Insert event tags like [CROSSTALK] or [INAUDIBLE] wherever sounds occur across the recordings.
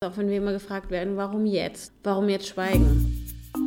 Auch wenn wir immer gefragt werden, warum jetzt? Warum jetzt schweigen?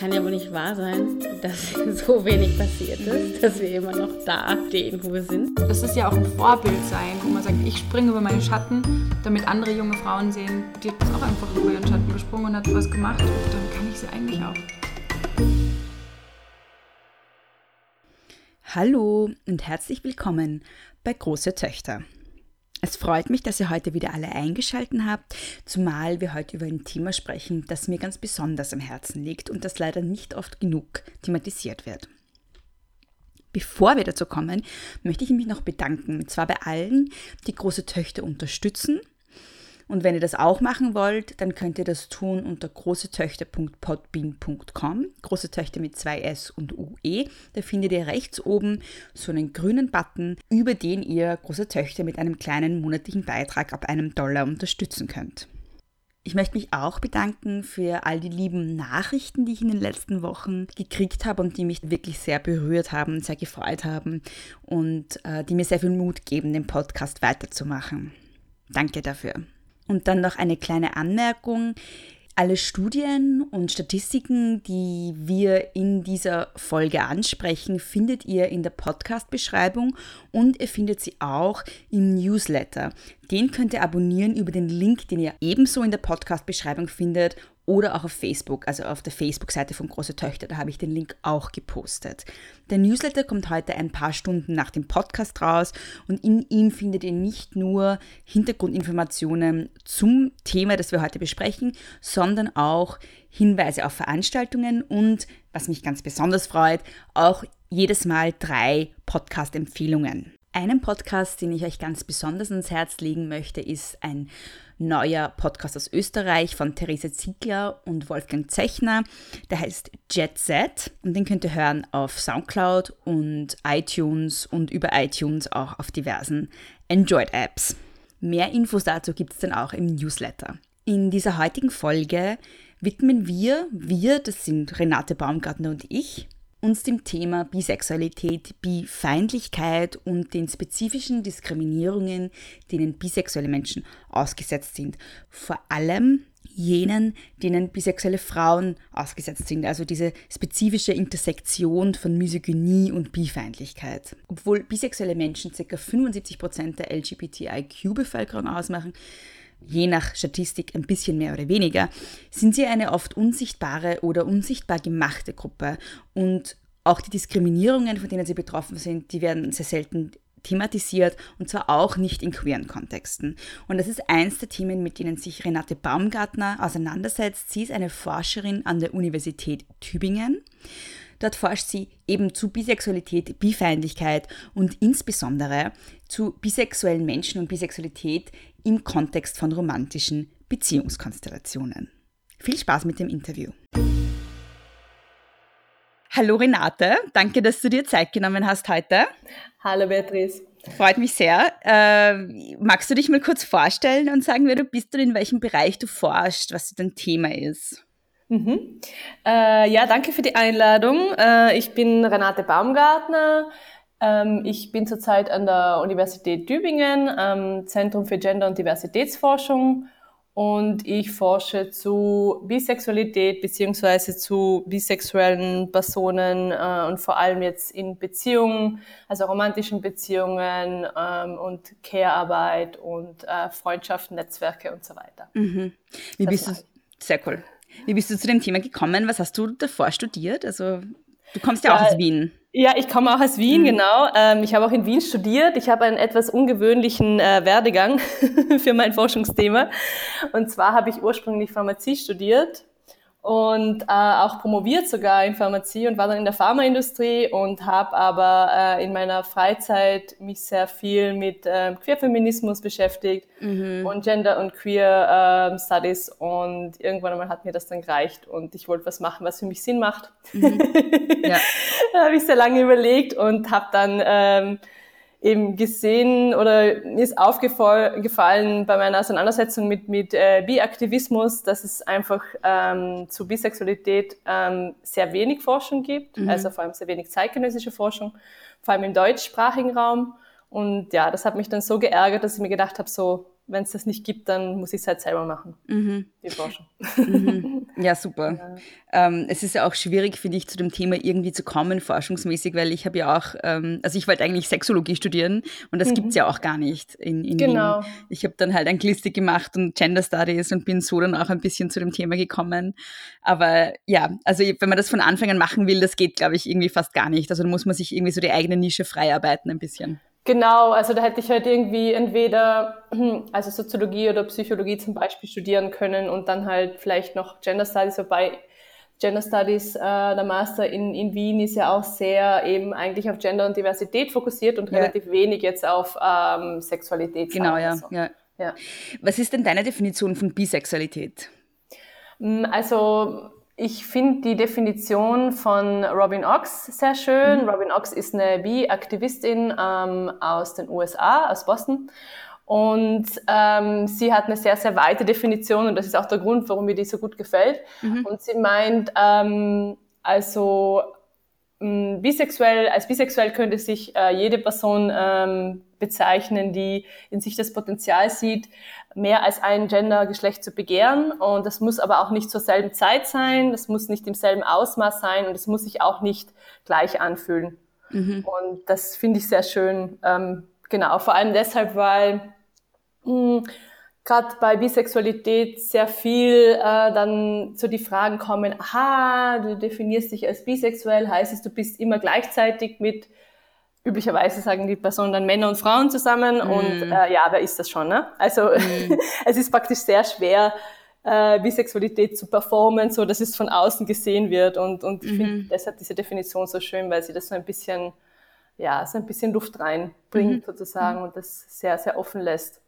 Das kann ja wohl nicht wahr sein, dass [LAUGHS] so wenig passiert ist, dass wir immer noch da stehen, wo wir sind. Das ist ja auch ein Vorbild sein, wo man sagt, ich springe über meinen Schatten, damit andere junge Frauen sehen, die hat auch einfach über ihren Schatten gesprungen und hat was gemacht. Und dann kann ich sie eigentlich auch. Hallo und herzlich willkommen bei Große Töchter. Es freut mich, dass ihr heute wieder alle eingeschaltet habt, zumal wir heute über ein Thema sprechen, das mir ganz besonders am Herzen liegt und das leider nicht oft genug thematisiert wird. Bevor wir dazu kommen, möchte ich mich noch bedanken, und zwar bei allen, die große Töchter unterstützen und wenn ihr das auch machen wollt, dann könnt ihr das tun unter großetöchter.podbean.com. Große Töchter mit zwei S und UE. Da findet ihr rechts oben so einen grünen Button, über den ihr große Töchter mit einem kleinen monatlichen Beitrag ab einem Dollar unterstützen könnt. Ich möchte mich auch bedanken für all die lieben Nachrichten, die ich in den letzten Wochen gekriegt habe und die mich wirklich sehr berührt haben, sehr gefreut haben und äh, die mir sehr viel Mut geben, den Podcast weiterzumachen. Danke dafür. Und dann noch eine kleine Anmerkung. Alle Studien und Statistiken, die wir in dieser Folge ansprechen, findet ihr in der Podcast-Beschreibung und ihr findet sie auch im Newsletter. Den könnt ihr abonnieren über den Link, den ihr ebenso in der Podcast-Beschreibung findet oder auch auf Facebook, also auf der Facebook-Seite von Große Töchter, da habe ich den Link auch gepostet. Der Newsletter kommt heute ein paar Stunden nach dem Podcast raus und in ihm findet ihr nicht nur Hintergrundinformationen zum Thema, das wir heute besprechen, sondern auch Hinweise auf Veranstaltungen und, was mich ganz besonders freut, auch jedes Mal drei Podcast-Empfehlungen. Einen Podcast, den ich euch ganz besonders ans Herz legen möchte, ist ein neuer Podcast aus Österreich von Therese Ziegler und Wolfgang Zechner. Der heißt Jet Set und den könnt ihr hören auf Soundcloud und iTunes und über iTunes auch auf diversen Android-Apps. Mehr Infos dazu gibt es dann auch im Newsletter. In dieser heutigen Folge widmen wir, wir, das sind Renate Baumgartner und ich, uns dem Thema Bisexualität, Bifeindlichkeit und den spezifischen Diskriminierungen, denen bisexuelle Menschen ausgesetzt sind. Vor allem jenen, denen bisexuelle Frauen ausgesetzt sind, also diese spezifische Intersektion von Misogynie und Bifeindlichkeit. Obwohl bisexuelle Menschen ca. 75% der LGBTIQ-Bevölkerung ausmachen, je nach Statistik ein bisschen mehr oder weniger, sind sie eine oft unsichtbare oder unsichtbar gemachte Gruppe. Und auch die Diskriminierungen, von denen sie betroffen sind, die werden sehr selten thematisiert und zwar auch nicht in queeren Kontexten. Und das ist eins der Themen, mit denen sich Renate Baumgartner auseinandersetzt. Sie ist eine Forscherin an der Universität Tübingen. Dort forscht sie eben zu Bisexualität, Bifeindlichkeit und insbesondere zu bisexuellen Menschen und Bisexualität im Kontext von romantischen Beziehungskonstellationen. Viel Spaß mit dem Interview. Hallo Renate, danke, dass du dir Zeit genommen hast heute. Hallo Beatrice. Freut mich sehr. Äh, magst du dich mal kurz vorstellen und sagen, wer du bist und in welchem Bereich du forschst, was dein Thema ist? Mhm. Äh, ja, danke für die Einladung. Äh, ich bin Renate Baumgartner. Ähm, ich bin zurzeit an der Universität Tübingen am Zentrum für Gender- und Diversitätsforschung und ich forsche zu Bisexualität beziehungsweise zu bisexuellen Personen äh, und vor allem jetzt in Beziehungen, also romantischen Beziehungen ähm, und Care-Arbeit und äh, Freundschaften, Netzwerke und so weiter. Mhm. Wie das bist du, sehr cool. Wie bist du zu dem Thema gekommen? Was hast du davor studiert? Also du kommst ja, ja auch aus Wien. Ja, ich komme auch aus Wien, mhm. genau. Ähm, ich habe auch in Wien studiert. Ich habe einen etwas ungewöhnlichen äh, Werdegang [LAUGHS] für mein Forschungsthema. Und zwar habe ich ursprünglich Pharmazie studiert und äh, auch promoviert sogar in Pharmazie und war dann in der Pharmaindustrie und habe aber äh, in meiner Freizeit mich sehr viel mit äh, Queerfeminismus beschäftigt mhm. und Gender und Queer äh, Studies und irgendwann einmal hat mir das dann gereicht und ich wollte was machen, was für mich Sinn macht. Mhm. Ja. [LAUGHS] da habe ich sehr lange überlegt und habe dann ähm, eben gesehen oder mir ist aufgefallen bei meiner Auseinandersetzung mit, mit äh, Bi-Aktivismus, dass es einfach ähm, zu Bisexualität ähm, sehr wenig Forschung gibt, mhm. also vor allem sehr wenig zeitgenössische Forschung, vor allem im deutschsprachigen Raum. Und ja, das hat mich dann so geärgert, dass ich mir gedacht habe, so, wenn es das nicht gibt, dann muss ich es halt selber machen. Mhm. Die Forschung. Mhm. Ja, super. [LAUGHS] Ja. Ähm, es ist ja auch schwierig, finde ich, zu dem Thema irgendwie zu kommen, forschungsmäßig, weil ich habe ja auch, ähm, also ich wollte eigentlich Sexologie studieren und das mhm. gibt es ja auch gar nicht in, in genau. Wien. Ich habe dann halt Anglistik gemacht und Gender Studies und bin so dann auch ein bisschen zu dem Thema gekommen. Aber ja, also wenn man das von Anfang an machen will, das geht, glaube ich, irgendwie fast gar nicht. Also da muss man sich irgendwie so die eigene Nische freiarbeiten ein bisschen. Genau, also da hätte ich halt irgendwie entweder also Soziologie oder Psychologie zum Beispiel studieren können und dann halt vielleicht noch Gender Studies, wobei Gender Studies, äh, der Master in, in Wien ist ja auch sehr eben eigentlich auf Gender und Diversität fokussiert und ja. relativ wenig jetzt auf ähm, Sexualität. Genau, ja, so. ja. ja. Was ist denn deine Definition von Bisexualität? Mm, also ich finde die Definition von Robin Ox sehr schön. Mhm. Robin Ox ist eine Bi-Aktivistin ähm, aus den USA, aus Boston. Und ähm, sie hat eine sehr, sehr weite Definition und das ist auch der Grund, warum mir die so gut gefällt. Mhm. Und sie meint, ähm, also bisexuell, als bisexuell könnte sich äh, jede Person ähm, bezeichnen, die in sich das Potenzial sieht, mehr als ein Gender-Geschlecht zu begehren. Und das muss aber auch nicht zur selben Zeit sein, das muss nicht im selben Ausmaß sein und es muss sich auch nicht gleich anfühlen. Mhm. Und das finde ich sehr schön. Ähm, genau, vor allem deshalb, weil mh, gerade bei Bisexualität sehr viel äh, dann so die Fragen kommen, aha, du definierst dich als bisexuell, heißt es, du bist immer gleichzeitig mit, üblicherweise sagen die Personen dann Männer und Frauen zusammen mm. und äh, ja, wer ist das schon? Ne? Also mm. [LAUGHS] es ist praktisch sehr schwer, äh, Bisexualität zu performen, so dass es von außen gesehen wird und, und ich finde mhm. deshalb diese Definition so schön, weil sie das so ein bisschen, ja, so ein bisschen Luft reinbringt mm. sozusagen und das sehr, sehr offen lässt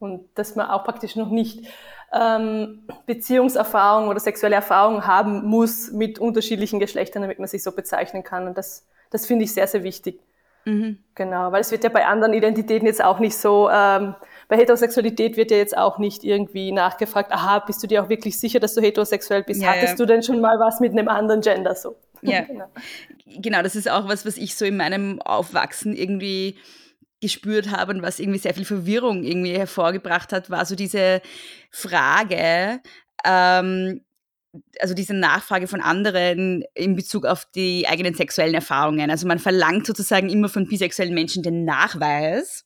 und dass man auch praktisch noch nicht ähm, Beziehungserfahrung oder sexuelle Erfahrung haben muss mit unterschiedlichen Geschlechtern, damit man sich so bezeichnen kann. Und das, das finde ich sehr, sehr wichtig. Mhm. Genau, weil es wird ja bei anderen Identitäten jetzt auch nicht so, ähm, bei Heterosexualität wird ja jetzt auch nicht irgendwie nachgefragt, aha, bist du dir auch wirklich sicher, dass du heterosexuell bist? Ja, Hattest ja. du denn schon mal was mit einem anderen Gender so? Ja, [LAUGHS] genau. genau, das ist auch was, was ich so in meinem Aufwachsen irgendwie gespürt habe und was irgendwie sehr viel Verwirrung irgendwie hervorgebracht hat, war so diese Frage, ähm, also diese Nachfrage von anderen in Bezug auf die eigenen sexuellen Erfahrungen. Also man verlangt sozusagen immer von bisexuellen Menschen den Nachweis,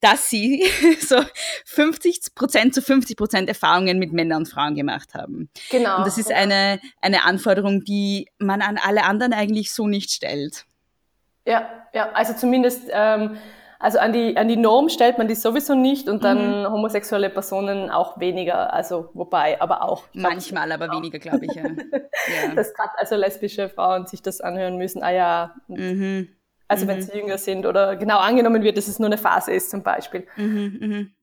dass sie [LAUGHS] so 50 Prozent zu 50 Prozent Erfahrungen mit Männern und Frauen gemacht haben. Genau. Und das ist eine, eine Anforderung, die man an alle anderen eigentlich so nicht stellt. Ja, ja, also zumindest ähm, also an die, an die Norm stellt man die sowieso nicht und dann mhm. homosexuelle Personen auch weniger, also wobei, aber auch. Manchmal, aber auch. weniger, glaube ich, ja. [LAUGHS] ja. Dass gerade also lesbische Frauen sich das anhören müssen, ah ja, mhm. also mhm. wenn sie jünger sind oder genau angenommen wird, dass es nur eine Phase ist zum Beispiel. Mhm, mhm.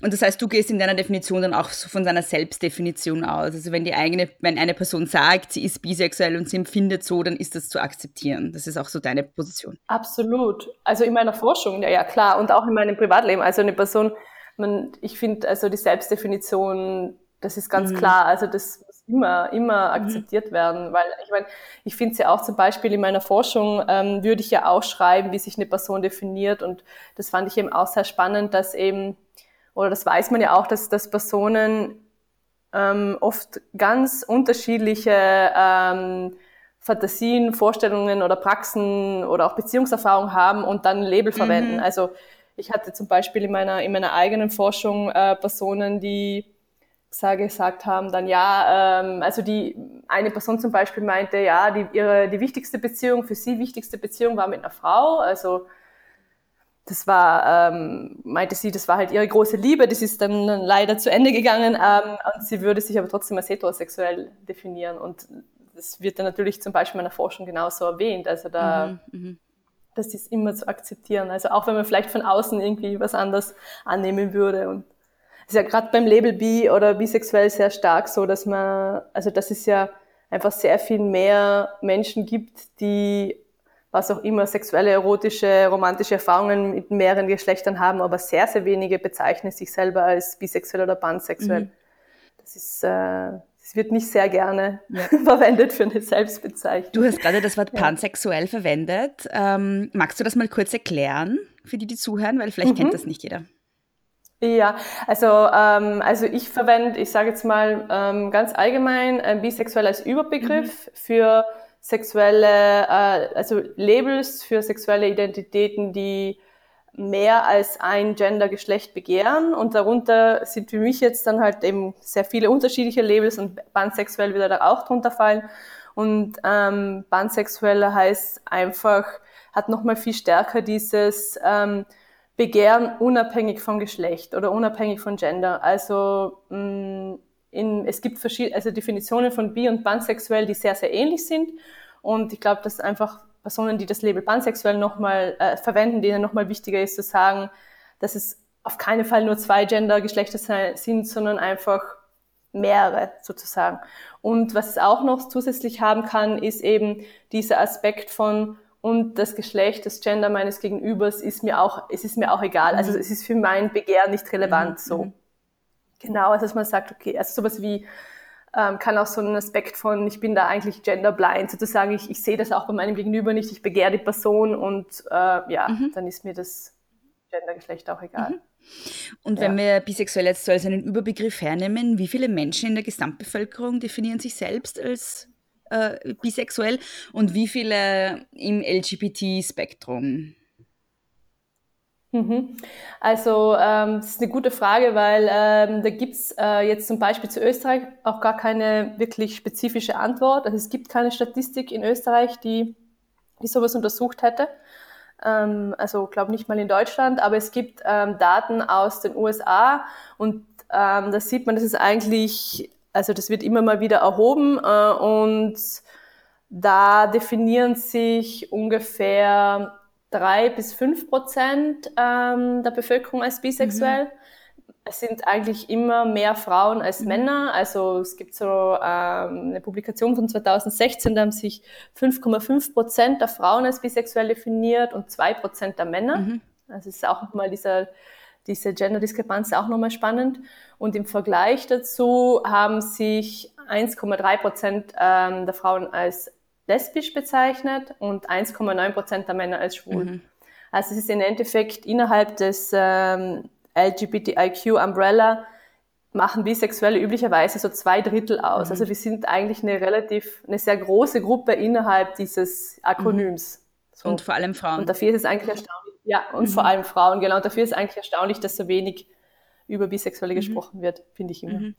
Und das heißt, du gehst in deiner Definition dann auch so von seiner Selbstdefinition aus. Also wenn die eigene, wenn eine Person sagt, sie ist bisexuell und sie empfindet so, dann ist das zu akzeptieren. Das ist auch so deine Position. Absolut. Also in meiner Forschung, ja, ja klar, und auch in meinem Privatleben. Also eine Person, man, ich finde, also die Selbstdefinition, das ist ganz mhm. klar. Also das muss immer, immer mhm. akzeptiert werden, weil ich meine, ich finde es ja auch zum Beispiel in meiner Forschung ähm, würde ich ja auch schreiben, wie sich eine Person definiert und das fand ich eben auch sehr spannend, dass eben oder das weiß man ja auch, dass, dass Personen ähm, oft ganz unterschiedliche ähm, Fantasien, Vorstellungen oder Praxen oder auch Beziehungserfahrungen haben und dann Label mhm. verwenden. Also ich hatte zum Beispiel in meiner, in meiner eigenen Forschung äh, Personen, die gesagt haben dann ja, ähm, also die eine Person zum Beispiel meinte, ja, die, ihre die wichtigste Beziehung für sie wichtigste Beziehung war mit einer Frau, also das war, ähm, meinte sie, das war halt ihre große Liebe, das ist dann leider zu Ende gegangen ähm, und sie würde sich aber trotzdem als heterosexuell definieren. Und das wird dann natürlich zum Beispiel in der Forschung genauso erwähnt, also da, mhm, mhm, das ist immer zu akzeptieren, also auch wenn man vielleicht von außen irgendwie was anderes annehmen würde. Und ist ja gerade beim Label bi oder bisexuell sehr stark so, dass man, also dass es ja einfach sehr viel mehr Menschen gibt, die was auch immer, sexuelle, erotische, romantische Erfahrungen mit mehreren Geschlechtern haben, aber sehr, sehr wenige bezeichnen sich selber als bisexuell oder pansexuell. Mhm. Das ist, äh, das wird nicht sehr gerne ja. [LAUGHS] verwendet für eine Selbstbezeichnung. Du hast gerade das Wort [LAUGHS] pansexuell verwendet. Ähm, magst du das mal kurz erklären für die, die zuhören, weil vielleicht mhm. kennt das nicht jeder. Ja, also ähm, also ich verwende, ich sage jetzt mal ähm, ganz allgemein, äh, bisexuell als Überbegriff mhm. für sexuelle, äh, also Labels für sexuelle Identitäten, die mehr als ein Gender-Geschlecht begehren. Und darunter sind für mich jetzt dann halt eben sehr viele unterschiedliche Labels und pansexuell wieder da auch drunter fallen. Und ähm, pansexuell heißt einfach, hat nochmal viel stärker dieses ähm, Begehren unabhängig vom Geschlecht oder unabhängig von Gender. Also mh, mm, in, es gibt verschiedene, also Definitionen von bi- und pansexuell, die sehr, sehr ähnlich sind. Und ich glaube, dass einfach Personen, die das Label pansexuell nochmal äh, verwenden, denen nochmal wichtiger ist zu sagen, dass es auf keinen Fall nur zwei Gender-Geschlechter sind, sondern einfach mehrere sozusagen. Und was es auch noch zusätzlich haben kann, ist eben dieser Aspekt von und das Geschlecht, das Gender meines Gegenübers ist mir auch, es ist mir auch egal. Also mhm. es ist für mein Begehr nicht relevant mhm. so. Genau, also dass man sagt, okay, also sowas wie ähm, kann auch so ein Aspekt von, ich bin da eigentlich genderblind, sozusagen, ich, ich sehe das auch bei meinem Gegenüber nicht, ich begehre die Person und äh, ja, mhm. dann ist mir das Gendergeschlecht auch egal. Mhm. Und wenn wir bisexuell jetzt so als einen Überbegriff hernehmen, wie viele Menschen in der Gesamtbevölkerung definieren sich selbst als äh, bisexuell und wie viele im LGBT-Spektrum? Mhm. Also ähm, das ist eine gute Frage, weil ähm, da gibt's äh, jetzt zum Beispiel zu Österreich auch gar keine wirklich spezifische Antwort. Also es gibt keine Statistik in Österreich, die, die sowas untersucht hätte. Ähm, also glaube nicht mal in Deutschland, aber es gibt ähm, Daten aus den USA und ähm, da sieht man, das ist eigentlich, also das wird immer mal wieder erhoben äh, und da definieren sich ungefähr drei bis fünf Prozent ähm, der Bevölkerung als bisexuell. Mhm. Es sind eigentlich immer mehr Frauen als mhm. Männer. Also es gibt so ähm, eine Publikation von 2016, da haben sich 5,5 Prozent der Frauen als bisexuell definiert und zwei Prozent der Männer. Mhm. Also es ist auch nochmal dieser, diese Gender-Diskrepanz auch nochmal spannend. Und im Vergleich dazu haben sich 1,3 Prozent ähm, der Frauen als lesbisch bezeichnet und 1,9 Prozent der Männer als schwul. Mhm. Also es ist im Endeffekt innerhalb des ähm, LGBTIQ-Umbrella machen Bisexuelle üblicherweise so zwei Drittel aus. Mhm. Also wir sind eigentlich eine relativ, eine sehr große Gruppe innerhalb dieses Akronyms. Mhm. So. Und vor allem Frauen. Und dafür ist es eigentlich erstaunlich, ja, und mhm. vor allem Frauen, genau. Und dafür ist es eigentlich erstaunlich, dass so wenig über Bisexuelle mhm. gesprochen wird, finde ich immer. Mhm.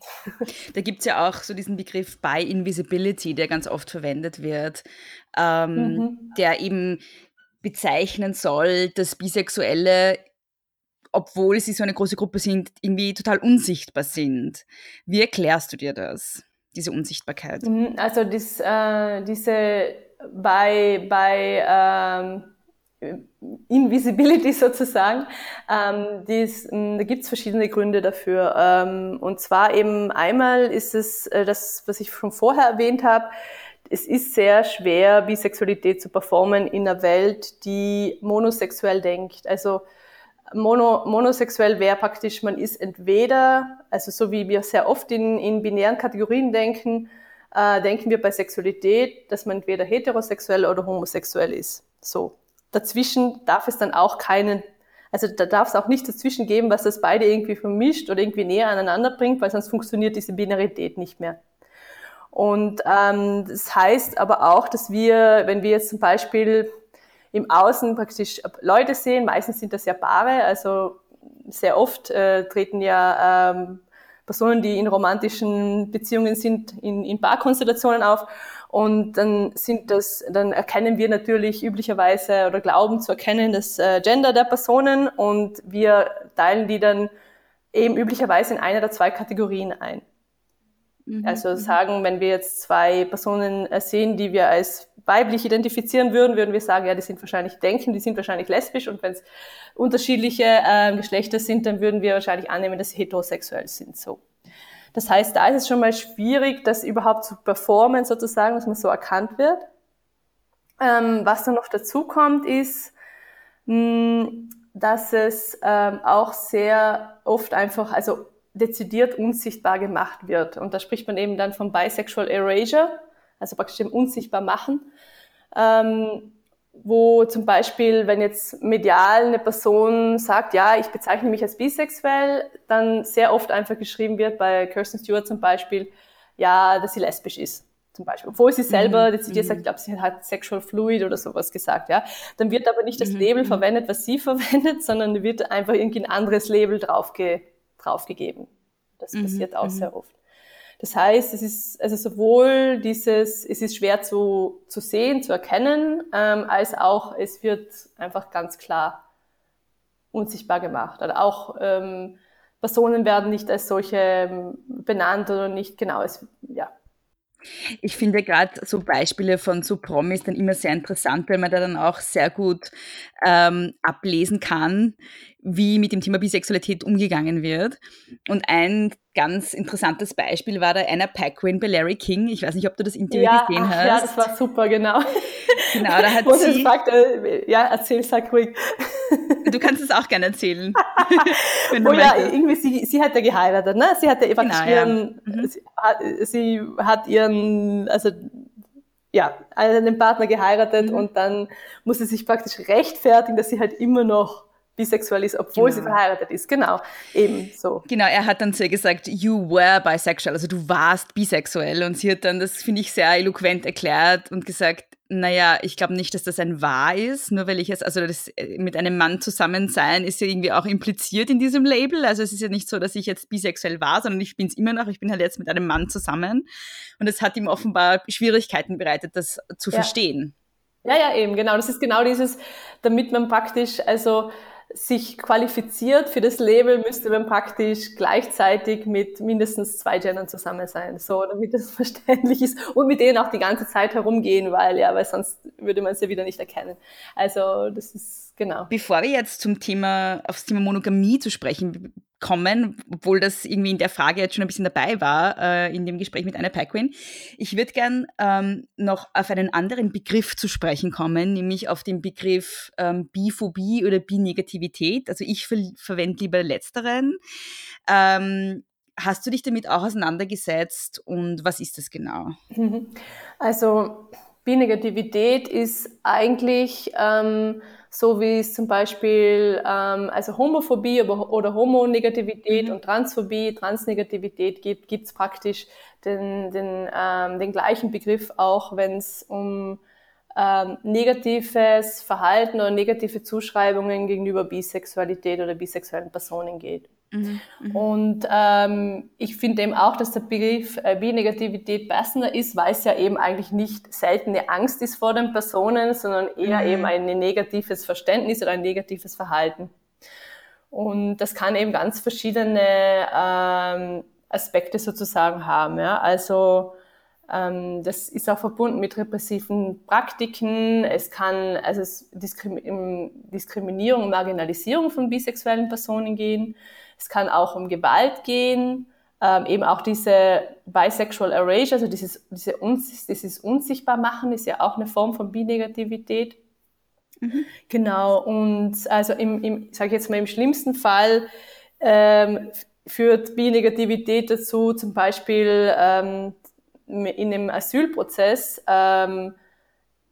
Da gibt es ja auch so diesen Begriff By Invisibility, der ganz oft verwendet wird, ähm, mhm. der eben bezeichnen soll, dass Bisexuelle, obwohl sie so eine große Gruppe sind, irgendwie total unsichtbar sind. Wie erklärst du dir das, diese Unsichtbarkeit? Mhm, also das, äh, diese bei, bei ähm, Invisibility [LAUGHS] sozusagen. Ähm, dies, da gibt es verschiedene Gründe dafür. Ähm, und zwar eben einmal ist es äh, das, was ich schon vorher erwähnt habe, es ist sehr schwer, Bisexualität zu performen in einer Welt, die monosexuell denkt. Also mono, monosexuell wäre praktisch, man ist entweder, also so wie wir sehr oft in, in binären Kategorien denken, äh, denken wir bei Sexualität, dass man entweder heterosexuell oder homosexuell ist. So dazwischen darf es dann auch keinen, also da darf es auch nichts dazwischen geben, was das beide irgendwie vermischt oder irgendwie näher aneinander bringt, weil sonst funktioniert diese Binarität nicht mehr. Und ähm, das heißt aber auch, dass wir, wenn wir jetzt zum Beispiel im Außen praktisch Leute sehen, meistens sind das ja Paare, also sehr oft äh, treten ja ähm, Personen, die in romantischen Beziehungen sind, in, in Paarkonstellationen auf. Und dann sind das, dann erkennen wir natürlich üblicherweise oder glauben zu erkennen das äh, Gender der Personen und wir teilen die dann eben üblicherweise in eine oder zwei Kategorien ein. Mhm. Also mhm. sagen, wenn wir jetzt zwei Personen äh, sehen, die wir als weiblich identifizieren würden, würden wir sagen, ja, die sind wahrscheinlich denken, die sind wahrscheinlich lesbisch und wenn es unterschiedliche äh, Geschlechter sind, dann würden wir wahrscheinlich annehmen, dass sie heterosexuell sind. So. Das heißt, da ist es schon mal schwierig, das überhaupt zu performen, sozusagen, dass man so erkannt wird. Ähm, was dann noch dazu kommt, ist, mh, dass es ähm, auch sehr oft einfach, also dezidiert unsichtbar gemacht wird. Und da spricht man eben dann von Bisexual Erasure, also praktisch dem unsichtbar machen. Ähm, wo zum Beispiel, wenn jetzt medial eine Person sagt, ja, ich bezeichne mich als bisexuell, dann sehr oft einfach geschrieben wird, bei Kirsten Stewart zum Beispiel, ja, dass sie lesbisch ist. Zum Beispiel. Obwohl sie selber mhm. dezidiert sagt, mhm. ich glaube, sie hat sexual fluid oder sowas gesagt, ja. Dann wird aber nicht das mhm. Label mhm. verwendet, was sie [LAUGHS] verwendet, sondern wird einfach irgendwie ein anderes Label draufge draufgegeben. Das mhm. passiert auch sehr oft. Das heißt, es ist also sowohl dieses, es ist schwer zu, zu sehen, zu erkennen, ähm, als auch es wird einfach ganz klar unsichtbar gemacht. Oder auch ähm, Personen werden nicht als solche ähm, benannt oder nicht genau. Es, ja, ich finde gerade so Beispiele von so Promis dann immer sehr interessant, weil man da dann auch sehr gut ähm, ablesen kann, wie mit dem Thema Bisexualität umgegangen wird. Und ein ganz interessantes Beispiel war da Anna Paquin bei Larry King. Ich weiß nicht, ob du das Interview ja, gesehen ach, hast. Ja, das war super, genau. Genau, da hat [LAUGHS] sie... Fragt, äh, ja, erzähl, sag ruhig. Du kannst es auch gerne erzählen. [LAUGHS] oh ja, irgendwie, sie, sie hat ja geheiratet, ne? Sie hat ja genau, ihren, ja. Mhm. Sie, hat, sie hat ihren, also ja, einen Partner geheiratet mhm. und dann muss sie sich praktisch rechtfertigen, dass sie halt immer noch bisexuell ist, obwohl genau. sie verheiratet ist. Genau, eben so. Genau, er hat dann zu ihr gesagt, you were bisexual, also du warst bisexuell. Und sie hat dann, das finde ich sehr eloquent erklärt und gesagt, naja, ich glaube nicht, dass das ein Wahr ist, nur weil ich es, also das äh, mit einem Mann zusammen sein ist ja irgendwie auch impliziert in diesem Label. Also es ist ja nicht so, dass ich jetzt bisexuell war, sondern ich bin es immer noch, ich bin halt jetzt mit einem Mann zusammen. Und es hat ihm offenbar Schwierigkeiten bereitet, das zu ja. verstehen. Ja, ja, eben, genau. Das ist genau dieses, damit man praktisch, also sich qualifiziert für das Label, müsste man praktisch gleichzeitig mit mindestens zwei Gendern zusammen sein, so damit das [LAUGHS] verständlich ist und mit denen auch die ganze Zeit herumgehen, weil ja, weil sonst würde man es ja wieder nicht erkennen. Also das ist genau. Bevor wir jetzt zum Thema aufs Thema Monogamie zu sprechen kommen, obwohl das irgendwie in der Frage jetzt schon ein bisschen dabei war, äh, in dem Gespräch mit Anna Paquin. Ich würde gern ähm, noch auf einen anderen Begriff zu sprechen kommen, nämlich auf den Begriff ähm, Biphobie oder Binegativität. Also ich ver verwende lieber letzteren. Ähm, hast du dich damit auch auseinandergesetzt und was ist das genau? [LAUGHS] Also Binegativität ist eigentlich ähm, so wie es zum Beispiel ähm, also Homophobie oder Homonegativität mhm. und Transphobie, Transnegativität gibt, gibt es praktisch den, den, ähm, den gleichen Begriff auch, wenn es um ähm, negatives Verhalten oder negative Zuschreibungen gegenüber Bisexualität oder bisexuellen Personen geht. Mhm, mhm, und ähm, ich finde eben auch, dass der Begriff äh, Bi-Negativität passender ist, weil es ja eben eigentlich nicht selten eine Angst ist vor den Personen, sondern eher mhm. eben ein negatives Verständnis oder ein negatives Verhalten. Und das kann eben ganz verschiedene ähm, Aspekte sozusagen haben. Ja? Also ähm, das ist auch verbunden mit repressiven Praktiken. Es kann also es Diskriminierung und Marginalisierung von bisexuellen Personen gehen. Es kann auch um Gewalt gehen, ähm, eben auch diese Bisexual Erasure, also dieses, diese Uns dieses Unsichtbarmachen ist ja auch eine Form von Binegativität. Mhm. Genau, und also im, im sage ich jetzt mal, im schlimmsten Fall ähm, führt Binegativität dazu, zum Beispiel ähm, in einem Asylprozess, ähm,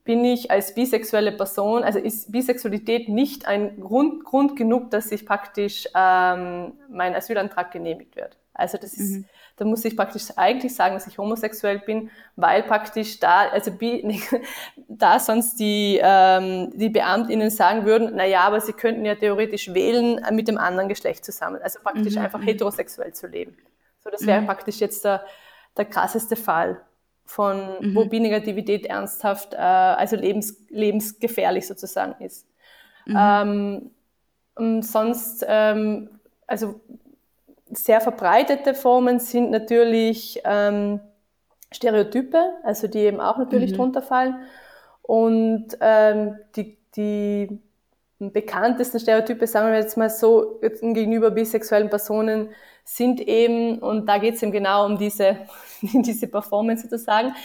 bin ich als bisexuelle Person, also ist Bisexualität nicht ein Grund, Grund genug, dass ich praktisch ähm, mein Asylantrag genehmigt wird. Also das ist, mhm. da muss ich praktisch eigentlich sagen, dass ich homosexuell bin, weil praktisch da, also bi, [LAUGHS] da sonst die, ähm, die BeamtInnen sagen würden, na ja, aber sie könnten ja theoretisch wählen, mit dem anderen Geschlecht zusammen, also praktisch mhm. einfach mhm. heterosexuell zu leben. So, das wäre mhm. praktisch jetzt der, der krasseste Fall von, mhm. wo Binegativität ernsthaft, äh, also lebens, lebensgefährlich sozusagen ist. Mhm. Ähm, und sonst, ähm, also sehr verbreitete Formen sind natürlich ähm, Stereotype, also die eben auch natürlich mhm. drunter fallen. Und ähm, die, die bekanntesten Stereotype, sagen wir jetzt mal so, gegenüber bisexuellen Personen sind eben, und da geht es eben genau um diese, [LAUGHS] diese Performance sozusagen,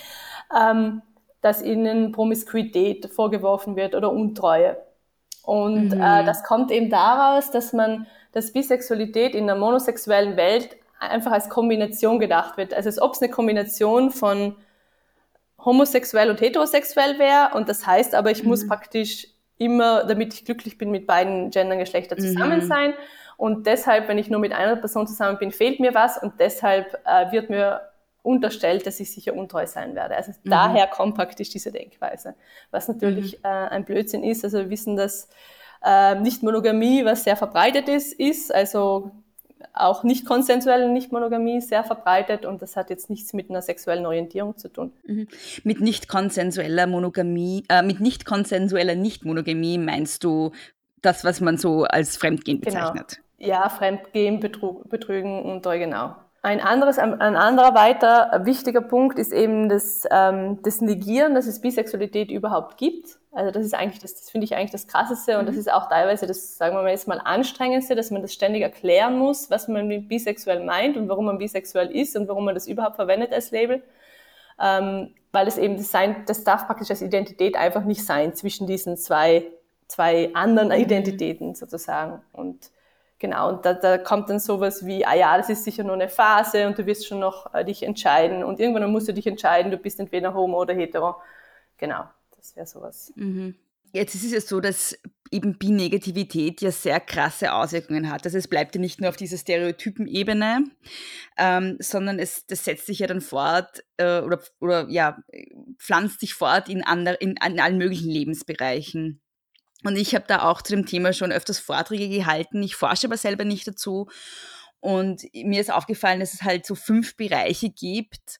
ähm, dass ihnen Promiskuität vorgeworfen wird oder Untreue. Und mhm. äh, das kommt eben daraus, dass man, dass Bisexualität in der monosexuellen Welt einfach als Kombination gedacht wird. Also als ob es eine Kombination von homosexuell und heterosexuell wäre. Und das heißt aber, ich mhm. muss praktisch immer, damit ich glücklich bin, mit beiden Gendergeschlechter zusammen mhm. sein. Und deshalb, wenn ich nur mit einer Person zusammen bin, fehlt mir was. Und deshalb äh, wird mir unterstellt, dass ich sicher untreu sein werde. Also mhm. daher kommt praktisch diese Denkweise. Was natürlich mhm. äh, ein Blödsinn ist. Also wir wissen, dass äh, Nicht-Monogamie, was sehr verbreitet ist, ist. Also auch nicht konsensuelle Nicht-Monogamie sehr verbreitet und das hat jetzt nichts mit einer sexuellen Orientierung zu tun. Mhm. Mit nicht konsensueller Monogamie, äh, mit nicht konsensueller Nicht-Monogamie meinst du das, was man so als Fremdgehen genau. bezeichnet? Genau. Ja, Fremdgehen, Betrug, Betrügen und genau. Ein anderes, ein anderer weiter wichtiger Punkt ist eben das, ähm, das Negieren, dass es Bisexualität überhaupt gibt. Also das ist eigentlich, das, das finde ich eigentlich das Krasseste und mhm. das ist auch teilweise das, sagen wir mal jetzt mal, Anstrengendste, dass man das ständig erklären muss, was man mit bisexuell meint und warum man bisexuell ist und warum man das überhaupt verwendet als Label. Ähm, weil es eben das sein, das darf praktisch als Identität einfach nicht sein zwischen diesen zwei, zwei anderen mhm. Identitäten sozusagen. Und Genau, und da, da kommt dann sowas wie, ah ja, das ist sicher nur eine Phase und du wirst schon noch äh, dich entscheiden und irgendwann musst du dich entscheiden, du bist entweder homo oder hetero. Genau, das wäre sowas. Mhm. Jetzt ist es ja so, dass eben Bi-Negativität ja sehr krasse Auswirkungen hat. Also es bleibt ja nicht nur auf dieser Stereotypenebene, ähm, sondern es das setzt sich ja dann fort äh, oder, oder ja, pflanzt sich fort in, ander, in, in allen möglichen Lebensbereichen. Und ich habe da auch zu dem Thema schon öfters Vorträge gehalten. Ich forsche aber selber nicht dazu. Und mir ist aufgefallen, dass es halt so fünf Bereiche gibt,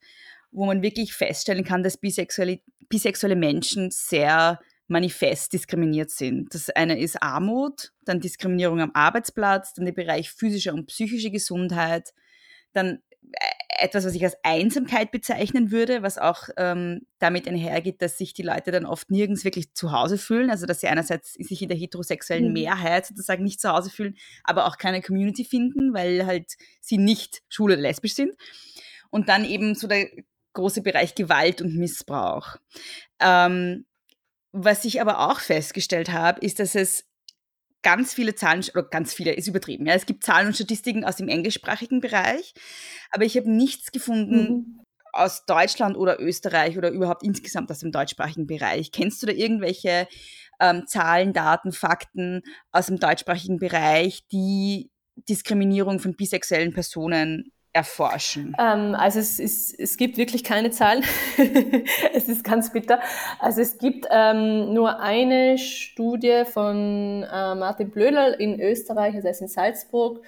wo man wirklich feststellen kann, dass bisexuelle, bisexuelle Menschen sehr manifest diskriminiert sind. Das eine ist Armut, dann Diskriminierung am Arbeitsplatz, dann der Bereich physische und psychische Gesundheit, dann etwas, was ich als Einsamkeit bezeichnen würde, was auch ähm, damit einhergeht, dass sich die Leute dann oft nirgends wirklich zu Hause fühlen. Also dass sie einerseits sich in der heterosexuellen mhm. Mehrheit sozusagen nicht zu Hause fühlen, aber auch keine Community finden, weil halt sie nicht schwul oder lesbisch sind. Und dann eben so der große Bereich Gewalt und Missbrauch. Ähm, was ich aber auch festgestellt habe, ist, dass es ganz viele Zahlen, oder ganz viele ist übertrieben. Ja. Es gibt Zahlen und Statistiken aus dem englischsprachigen Bereich, aber ich habe nichts gefunden mhm. aus Deutschland oder Österreich oder überhaupt insgesamt aus dem deutschsprachigen Bereich. Kennst du da irgendwelche ähm, Zahlen, Daten, Fakten aus dem deutschsprachigen Bereich, die Diskriminierung von bisexuellen Personen erforschen? Ähm, also es, ist, es gibt wirklich keine Zahlen. [LAUGHS] es ist ganz bitter. Also es gibt ähm, nur eine Studie von äh, Martin Blödel in Österreich, also er ist in Salzburg,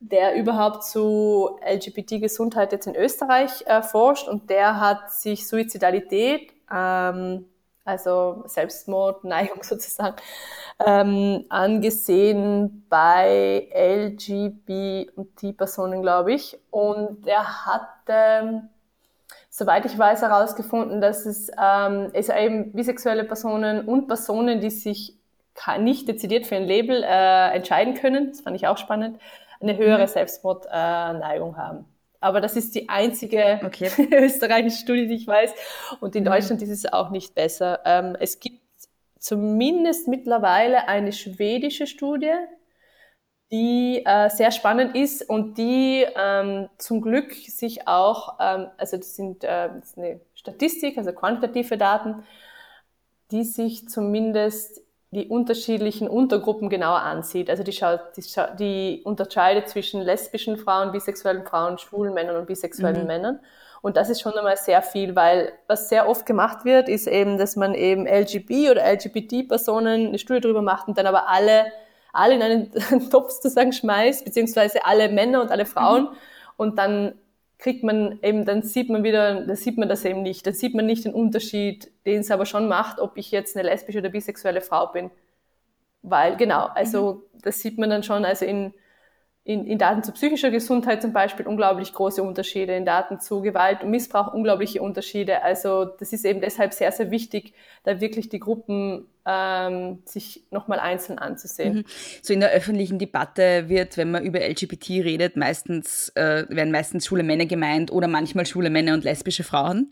der überhaupt zu LGBT-Gesundheit jetzt in Österreich äh, forscht und der hat sich Suizidalität ähm, also Selbstmordneigung [LAUGHS] sozusagen, ähm, angesehen bei LGBT-Personen, glaube ich. Und er hatte, soweit ich weiß, herausgefunden, dass es, ähm, es eben bisexuelle Personen und Personen, die sich nicht dezidiert für ein Label äh, entscheiden können, das fand ich auch spannend, eine höhere mhm. Selbstmordneigung haben. Aber das ist die einzige okay. [LAUGHS] österreichische Studie, die ich weiß. Und in mhm. Deutschland ist es auch nicht besser. Ähm, es gibt zumindest mittlerweile eine schwedische Studie, die äh, sehr spannend ist und die ähm, zum Glück sich auch, ähm, also das sind äh, das eine Statistik, also quantitative Daten, die sich zumindest die unterschiedlichen Untergruppen genauer ansieht. Also die, schaut, die, schaut, die unterscheidet zwischen lesbischen Frauen, bisexuellen Frauen, schwulen Männern und bisexuellen mhm. Männern. Und das ist schon einmal sehr viel, weil was sehr oft gemacht wird, ist eben, dass man eben LGB oder LGBT-Personen eine Studie darüber macht und dann aber alle, alle in einen [LAUGHS] Topf sozusagen schmeißt, beziehungsweise alle Männer und alle Frauen. Mhm. Und dann kriegt man eben, dann sieht man wieder, dann sieht man das eben nicht. Dann sieht man nicht den Unterschied, den es aber schon macht, ob ich jetzt eine lesbische oder bisexuelle Frau bin. Weil, genau, also mhm. das sieht man dann schon, also in, in, in Daten zu psychischer Gesundheit zum Beispiel unglaublich große Unterschiede, in Daten zu Gewalt und Missbrauch unglaubliche Unterschiede. Also das ist eben deshalb sehr, sehr wichtig, da wirklich die Gruppen ähm, sich nochmal einzeln anzusehen. Mhm. So in der öffentlichen Debatte wird, wenn man über LGBT redet, meistens äh, werden meistens schwule Männer gemeint oder manchmal schwule Männer und lesbische Frauen.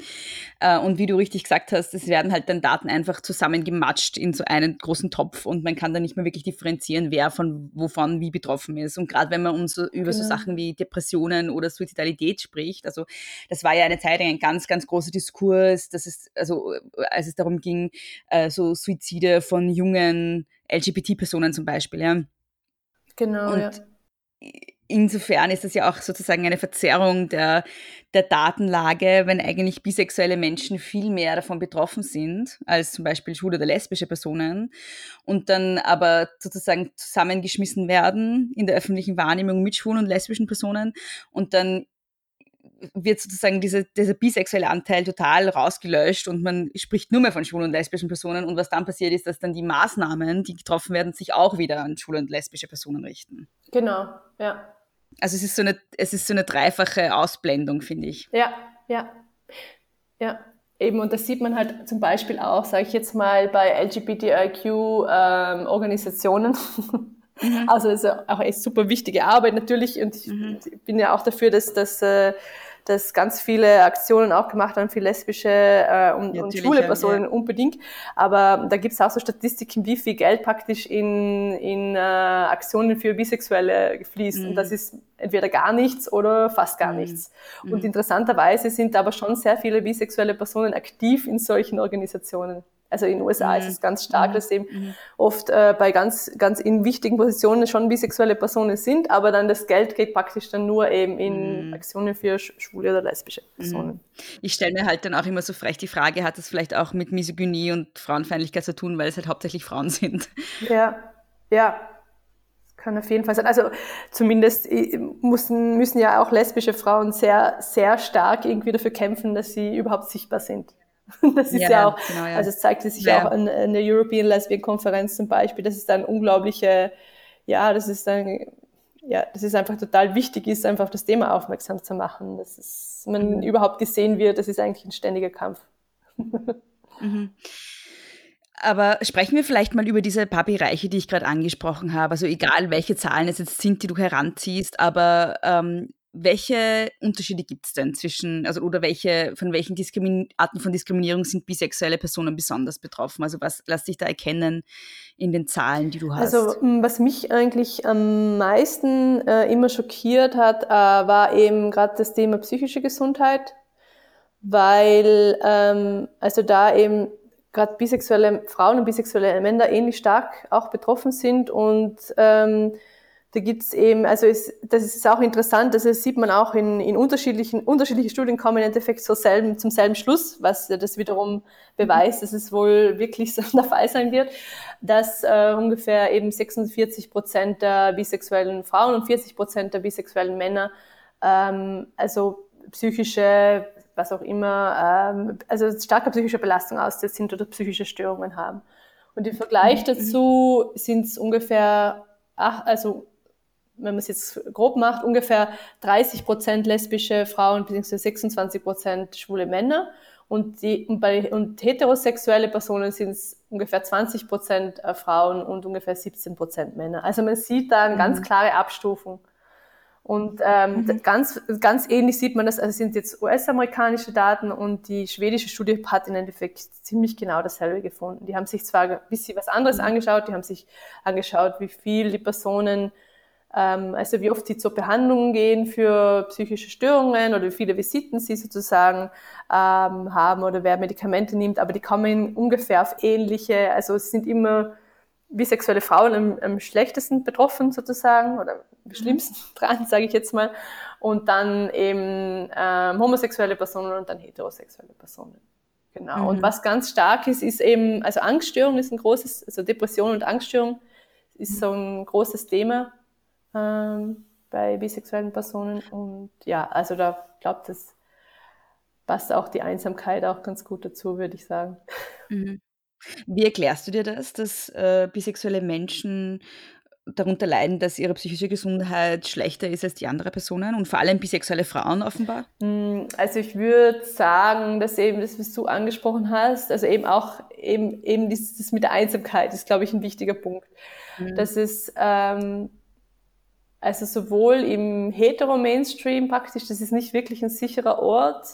Äh, und wie du richtig gesagt hast, es werden halt dann Daten einfach zusammengematscht in so einen großen Topf und man kann dann nicht mehr wirklich differenzieren, wer von wovon wie betroffen ist. Und gerade wenn man uns so über genau. so Sachen wie Depressionen oder Suizidalität spricht, also das war ja eine Zeit ein ganz, ganz großer Diskurs, das ist also als es darum ging, äh, so Suizid Suizide von jungen LGBT-Personen zum Beispiel. Ja. Genau, Und ja. Insofern ist das ja auch sozusagen eine Verzerrung der, der Datenlage, wenn eigentlich bisexuelle Menschen viel mehr davon betroffen sind als zum Beispiel schwule oder lesbische Personen und dann aber sozusagen zusammengeschmissen werden in der öffentlichen Wahrnehmung mit schwulen und lesbischen Personen und dann wird sozusagen diese, dieser bisexuelle Anteil total rausgelöscht und man spricht nur mehr von schwulen und lesbischen Personen. Und was dann passiert ist, dass dann die Maßnahmen, die getroffen werden, sich auch wieder an schwule und lesbische Personen richten. Genau, ja. Also es ist so eine, es ist so eine dreifache Ausblendung, finde ich. Ja, ja, ja. Eben, und das sieht man halt zum Beispiel auch, sage ich jetzt mal, bei LGBTIQ-Organisationen. Ähm, Mhm. [LAUGHS] Also es ist auch echt super wichtige Arbeit natürlich und ich, mhm. bin ja auch dafür, dass, dass, äh, dass ganz viele Aktionen auch gemacht haben für lesbische äh, und, ja, und schwule Personen ja. unbedingt. Aber da gibt es auch so Statistiken, wie viel Geld praktisch in, in äh, Aktionen für Bisexuelle fließt. Mhm. Und das ist entweder gar nichts oder fast gar mhm. nichts. Und mhm. interessanterweise sind aber schon sehr viele bisexuelle Personen aktiv in solchen Organisationen. Also in den USA mhm. ist es ganz stark, mhm. dass eben mhm. oft äh, bei ganz, ganz in wichtigen Positionen schon bisexuelle Personen sind, aber dann das Geld geht praktisch dann nur eben in mhm. Aktionen für schwule oder lesbische mhm. Personen. Ich stelle mir halt dann auch immer so frech die Frage, hat das vielleicht auch mit Misogynie und Frauenfeindlichkeit zu tun, weil es halt hauptsächlich Frauen sind? Ja, ja, kann auf jeden Fall sein. Also zumindest äh, müssen, müssen ja auch lesbische Frauen sehr, sehr stark irgendwie dafür kämpfen, dass sie überhaupt sichtbar sind. [LAUGHS] Das ist ja, ja auch, genau, ja. also es zeigte sich ja. auch in, in, der European Lesbian Konferenz zum Beispiel, dass es dann unglaubliche, ja, das ist dann, ja, das ist einfach total wichtig ist, einfach auf das Thema aufmerksam zu machen, dass es, man mhm. überhaupt gesehen wird, das ist eigentlich ein ständiger Kampf. [LAUGHS] Mhm. Aber sprechen wir vielleicht mal über diese paar Bereiche, die ich gerade angesprochen habe. Also egal, welche Zahlen es jetzt sind, die du heranziehst, aber ähm, welche Unterschiede gibt es denn zwischen, also oder welche, von welchen Diskrimin Arten von Diskriminierung sind bisexuelle Personen besonders betroffen? Also was lässt sich da erkennen in den Zahlen, die du hast? Also was mich eigentlich am meisten äh, immer schockiert hat, äh, war eben gerade das Thema psychische Gesundheit, weil ähm, also da eben gerade bisexuelle Frauen und bisexuelle Männer ähnlich stark auch betroffen sind und ähm, da gibt's eben, also ist, das ist auch interessant, das sieht man auch in, in unterschiedlichen, unterschiedliche Studien kommen im Endeffekt zur selben, zum selben Schluss, was das wiederum beweist, dass es wohl wirklich so [LAUGHS] der Fall sein wird, dass äh, ungefähr eben 46 Prozent der bisexuellen Frauen und 40 Prozent der bisexuellen Männer, ähm, also psychische, was auch immer, ähm, also starke psychische Belastung ausgesetzt sind oder psychische Störungen haben. Und im Vergleich mhm. dazu sind es ungefähr, ach, also wenn man es jetzt grob macht, ungefähr 30 Prozent lesbische Frauen bzw. 26 Prozent schwule Männer. Und, die, und, bei, und heterosexuelle Personen sind es ungefähr 20 Prozent äh, Frauen und ungefähr 17 Prozent Männer. Also man sieht da eine mhm. ganz klare Abstufung. Und ähm, mhm. ganz, ganz ähnlich sieht man das, also sind jetzt US-amerikanische Daten und die schwedische Studie hat im Endeffekt ziemlich genau dasselbe gefunden. Die haben sich zwar ein bisschen was anderes mhm. angeschaut, die haben sich angeschaut, wie viel die Personen also wie oft sie zur Behandlung gehen für psychische Störungen oder wie viele Visiten sie sozusagen ähm, haben oder wer Medikamente nimmt, aber die kommen ungefähr auf ähnliche, also es sind immer bisexuelle Frauen am, am schlechtesten betroffen sozusagen oder am schlimmsten [LAUGHS] dran, sage ich jetzt mal, und dann eben ähm, homosexuelle Personen und dann heterosexuelle Personen. Genau. Mhm. Und was ganz stark ist, ist eben, also Angststörung ist ein großes, also Depression und Angststörung ist so ein großes Thema ähm, bei bisexuellen Personen. Und ja, also da glaube das passt auch die Einsamkeit auch ganz gut dazu, würde ich sagen. Mhm. Wie erklärst du dir das, dass äh, bisexuelle Menschen darunter leiden, dass ihre psychische Gesundheit schlechter ist als die anderen Personen und vor allem bisexuelle Frauen offenbar? Mm, also ich würde sagen, dass eben das, was du angesprochen hast, also eben auch eben, eben das, mit der Einsamkeit ist, glaube ich, ein wichtiger Punkt. Mhm. Das ist ähm, also sowohl im hetero-Mainstream praktisch, das ist nicht wirklich ein sicherer Ort,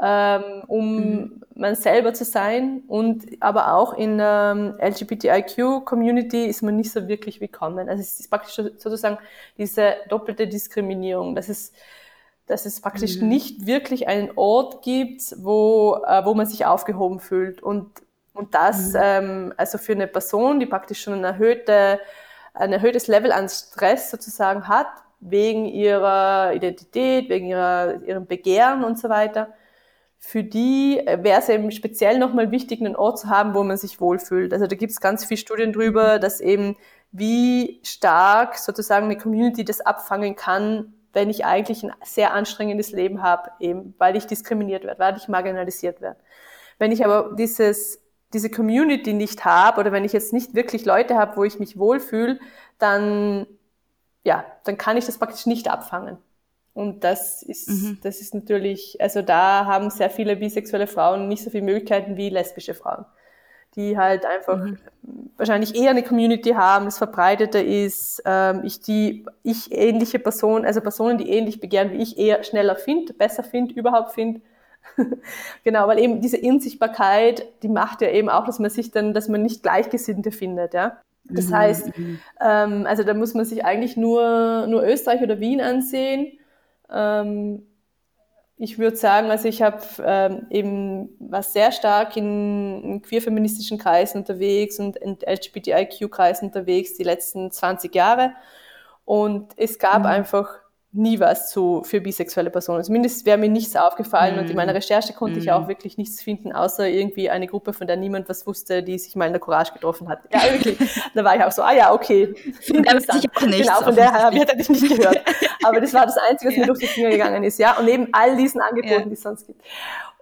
ähm, um mhm. man selber zu sein. Und aber auch in der ähm, LGBTIQ-Community ist man nicht so wirklich willkommen. Also es ist praktisch sozusagen diese doppelte Diskriminierung. Das ist dass es praktisch mhm. nicht wirklich einen Ort gibt, wo, äh, wo man sich aufgehoben fühlt. Und, und das, mhm. ähm, also für eine Person, die praktisch schon eine erhöhte, ein erhöhtes Level an Stress sozusagen hat, wegen ihrer Identität, wegen ihrer, ihrem Begehren und so weiter, für die wäre es eben speziell nochmal wichtig, einen Ort zu haben, wo man sich wohlfühlt. Also da gibt es ganz viele Studien drüber, dass eben wie stark sozusagen eine Community das abfangen kann, wenn ich eigentlich ein sehr anstrengendes Leben habe, eben weil ich diskriminiert werde, weil ich marginalisiert werde. Wenn ich aber dieses, diese Community nicht habe oder wenn ich jetzt nicht wirklich Leute habe, wo ich mich wohlfühle, dann, ja, dann kann ich das praktisch nicht abfangen. Und das ist, mhm. das ist natürlich, also da haben sehr viele bisexuelle Frauen nicht so viele Möglichkeiten wie lesbische Frauen, die halt einfach mhm. wahrscheinlich eher eine Community haben, das verbreiteter ist, ähm, ich die, ich ähnliche Personen, also Personen, die ähnlich begehren wie ich, eher schneller finde, besser finde, überhaupt finde. [LAUGHS] genau, weil eben diese Unsichtbarkeit, die macht ja eben auch, dass man sich dann, dass man nicht Gleichgesinnte findet, ja. Das mhm. heißt, mhm. ähm, also da muss man sich eigentlich nur, nur Österreich oder Wien ansehen ähm, ich würde sagen, also ich habe ähm, eben war sehr stark in, in queer-feministischen Kreisen unterwegs und in LGBTIQ-Kreisen unterwegs die letzten 20 Jahre. Und es gab mhm. einfach nie was zu, für bisexuelle Personen. Zumindest wäre mir nichts aufgefallen mm. und in meiner mhm. Recherche konnte mm. ich auch mhm. wirklich nichts finden, außer irgendwie eine Gruppe, von der niemand was wusste, die sich mal in der Courage getroffen hat. Ja, wirklich. da war ich auch so, ah ja, okay. Interessant. Auch nichts, genau, von der hätte ich nicht gehört. [LAUGHS] Aber das war das Einzige, was ja. mir durch die Finger gegangen ist, ja. Und neben all diesen Angeboten, ja. die es sonst gibt.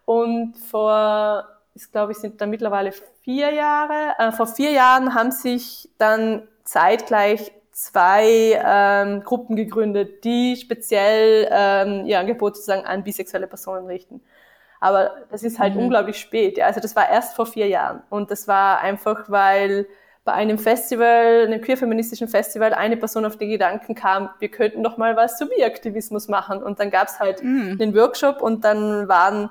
Und vor, ich glaube, ich sind da mittlerweile vier Jahre, äh, vor vier Jahren haben sich dann zeitgleich zwei ähm, Gruppen gegründet, die speziell ähm, ihr Angebot sozusagen an bisexuelle Personen richten. Aber das ist halt mhm. unglaublich spät. Ja. Also das war erst vor vier Jahren. Und das war einfach, weil bei einem Festival, einem queer-feministischen Festival, eine Person auf den Gedanken kam, wir könnten doch mal was zu Bi-Aktivismus machen. Und dann gab's halt mhm. einen Workshop und dann waren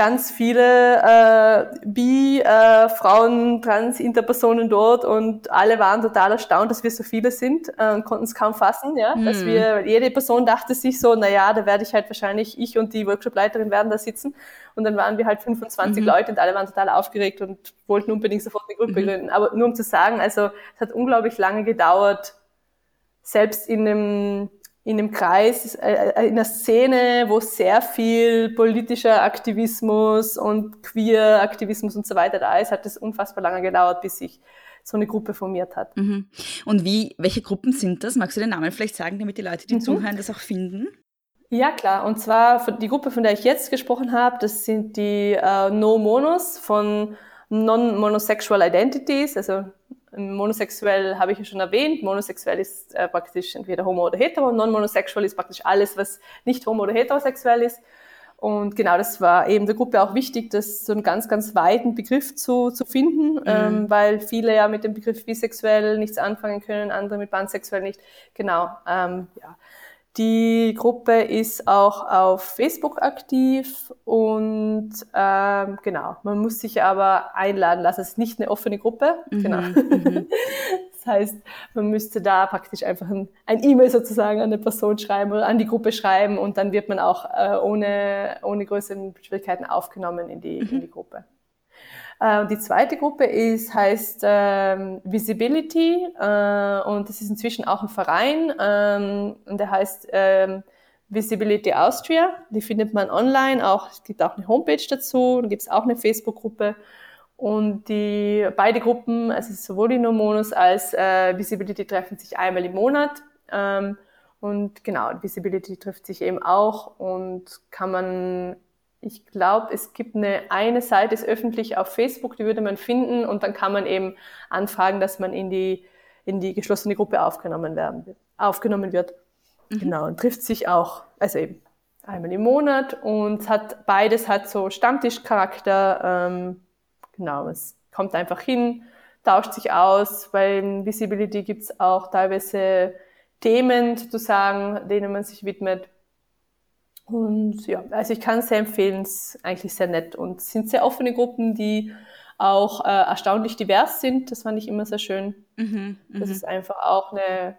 ganz viele äh, Bi, äh, Frauen, Trans, Interpersonen dort und alle waren total erstaunt, dass wir so viele sind äh, und konnten es kaum fassen, ja, mhm. dass wir, jede Person dachte sich so, na ja, da werde ich halt wahrscheinlich, ich und die Workshopleiterin werden da sitzen und dann waren wir halt 25 mhm. Leute und alle waren total aufgeregt und wollten unbedingt sofort eine Gruppe mhm. gründen. Aber nur um zu sagen, also es hat unglaublich lange gedauert, selbst in einem in einem Kreis, äh, äh, in einer Szene, wo sehr viel politischer Aktivismus und Queer-Aktivismus und so weiter da ist, hat es unfassbar lange gedauert, bis sich so eine Gruppe formiert hat. Mhm. Und wie, welche Gruppen sind das? Magst du den Namen vielleicht sagen, damit die Leute, die mhm. zuhören, das auch finden? Ja, klar. Und zwar die Gruppe, von der ich jetzt gesprochen habe, das sind die äh, No Monos von Non-Monosexual Identities, also Monosexuell habe ich ja schon erwähnt. Monosexuell ist äh, praktisch entweder homo oder hetero. Non-monosexual ist praktisch alles, was nicht homo oder heterosexuell ist. Und genau das war eben der Gruppe auch wichtig, das so einen ganz, ganz weiten Begriff zu, zu finden, mhm. ähm, weil viele ja mit dem Begriff bisexuell nichts anfangen können, andere mit pansexuell nicht. Genau, ähm, ja. Die Gruppe ist auch auf Facebook aktiv und ähm, genau, man muss sich aber einladen lassen. Es ist nicht eine offene Gruppe. Mhm, genau. Mhm. [LAUGHS] Das heißt, man müsste da praktisch einfach ein, ein E-Mail sozusagen an eine Person schreiben oder an die Gruppe schreiben und dann wird man auch äh, ohne, ohne größere Schwierigkeiten aufgenommen in die, mhm. in die Gruppe. Äh, die zweite Gruppe ist, heißt ähm, Visibility äh, und das ist inzwischen auch ein Verein ähm, und der heißt ähm, Visibility Austria. Die findet man online, auch, es gibt auch eine Homepage dazu, dann gibt es auch eine Facebook-Gruppe. Und die beide Gruppen, also sowohl die No Monos als äh, Visibility treffen sich einmal im Monat. Ähm, Und genau, Visibility trifft sich eben auch und kann man, ich glaube, es gibt eine, eine Seite, ist öffentlich auf Facebook, die würde man finden und dann kann man eben anfragen, dass man in die, in die geschlossene Gruppe aufgenommen werden, aufgenommen wird. Mhm. Genau, und trifft sich auch, also eben einmal im Monat und hat, beides hat so Stammtischcharakter, ähm, genau, es kommt einfach hin, tauscht sich aus, bei Visibility gibt's auch teilweise Themen sozusagen, denen man sich widmet. Und ja, also ich kann es sehr empfehlen, es ist eigentlich sehr nett und es sind sehr offene Gruppen, die auch äh, erstaunlich divers sind. Das fand ich immer sehr schön. Mhm, das mhm. ist einfach auch eine,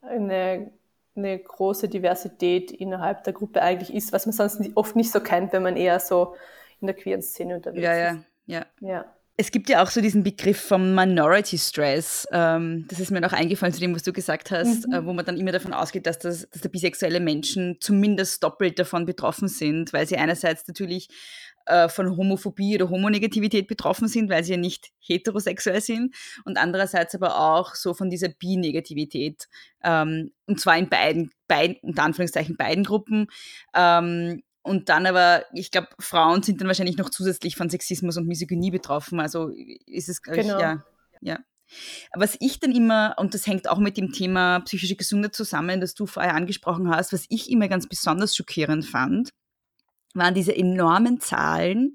eine, eine große Diversität innerhalb der Gruppe eigentlich ist, was man sonst oft nicht so kennt, wenn man eher so in der queeren Szene unterwegs ja, ist. Ja, ja, ja. Es gibt ja auch so diesen Begriff vom Minority Stress. Ähm, das ist mir noch eingefallen zu dem, was du gesagt hast, mhm. äh, wo man dann immer davon ausgeht, dass, das, dass da bisexuelle Menschen zumindest doppelt davon betroffen sind, weil sie einerseits natürlich äh, von Homophobie oder Homonegativität betroffen sind, weil sie ja nicht heterosexuell sind und andererseits aber auch so von dieser Bi-Negativität ähm, und zwar in beiden, beiden, unter Anführungszeichen beiden Gruppen. Ähm, und dann aber, ich glaube, Frauen sind dann wahrscheinlich noch zusätzlich von Sexismus und Misogynie betroffen. Also ist es, glaube genau. ich, ja. ja. Was ich dann immer, und das hängt auch mit dem Thema psychische Gesundheit zusammen, das du vorher angesprochen hast, was ich immer ganz besonders schockierend fand, waren diese enormen Zahlen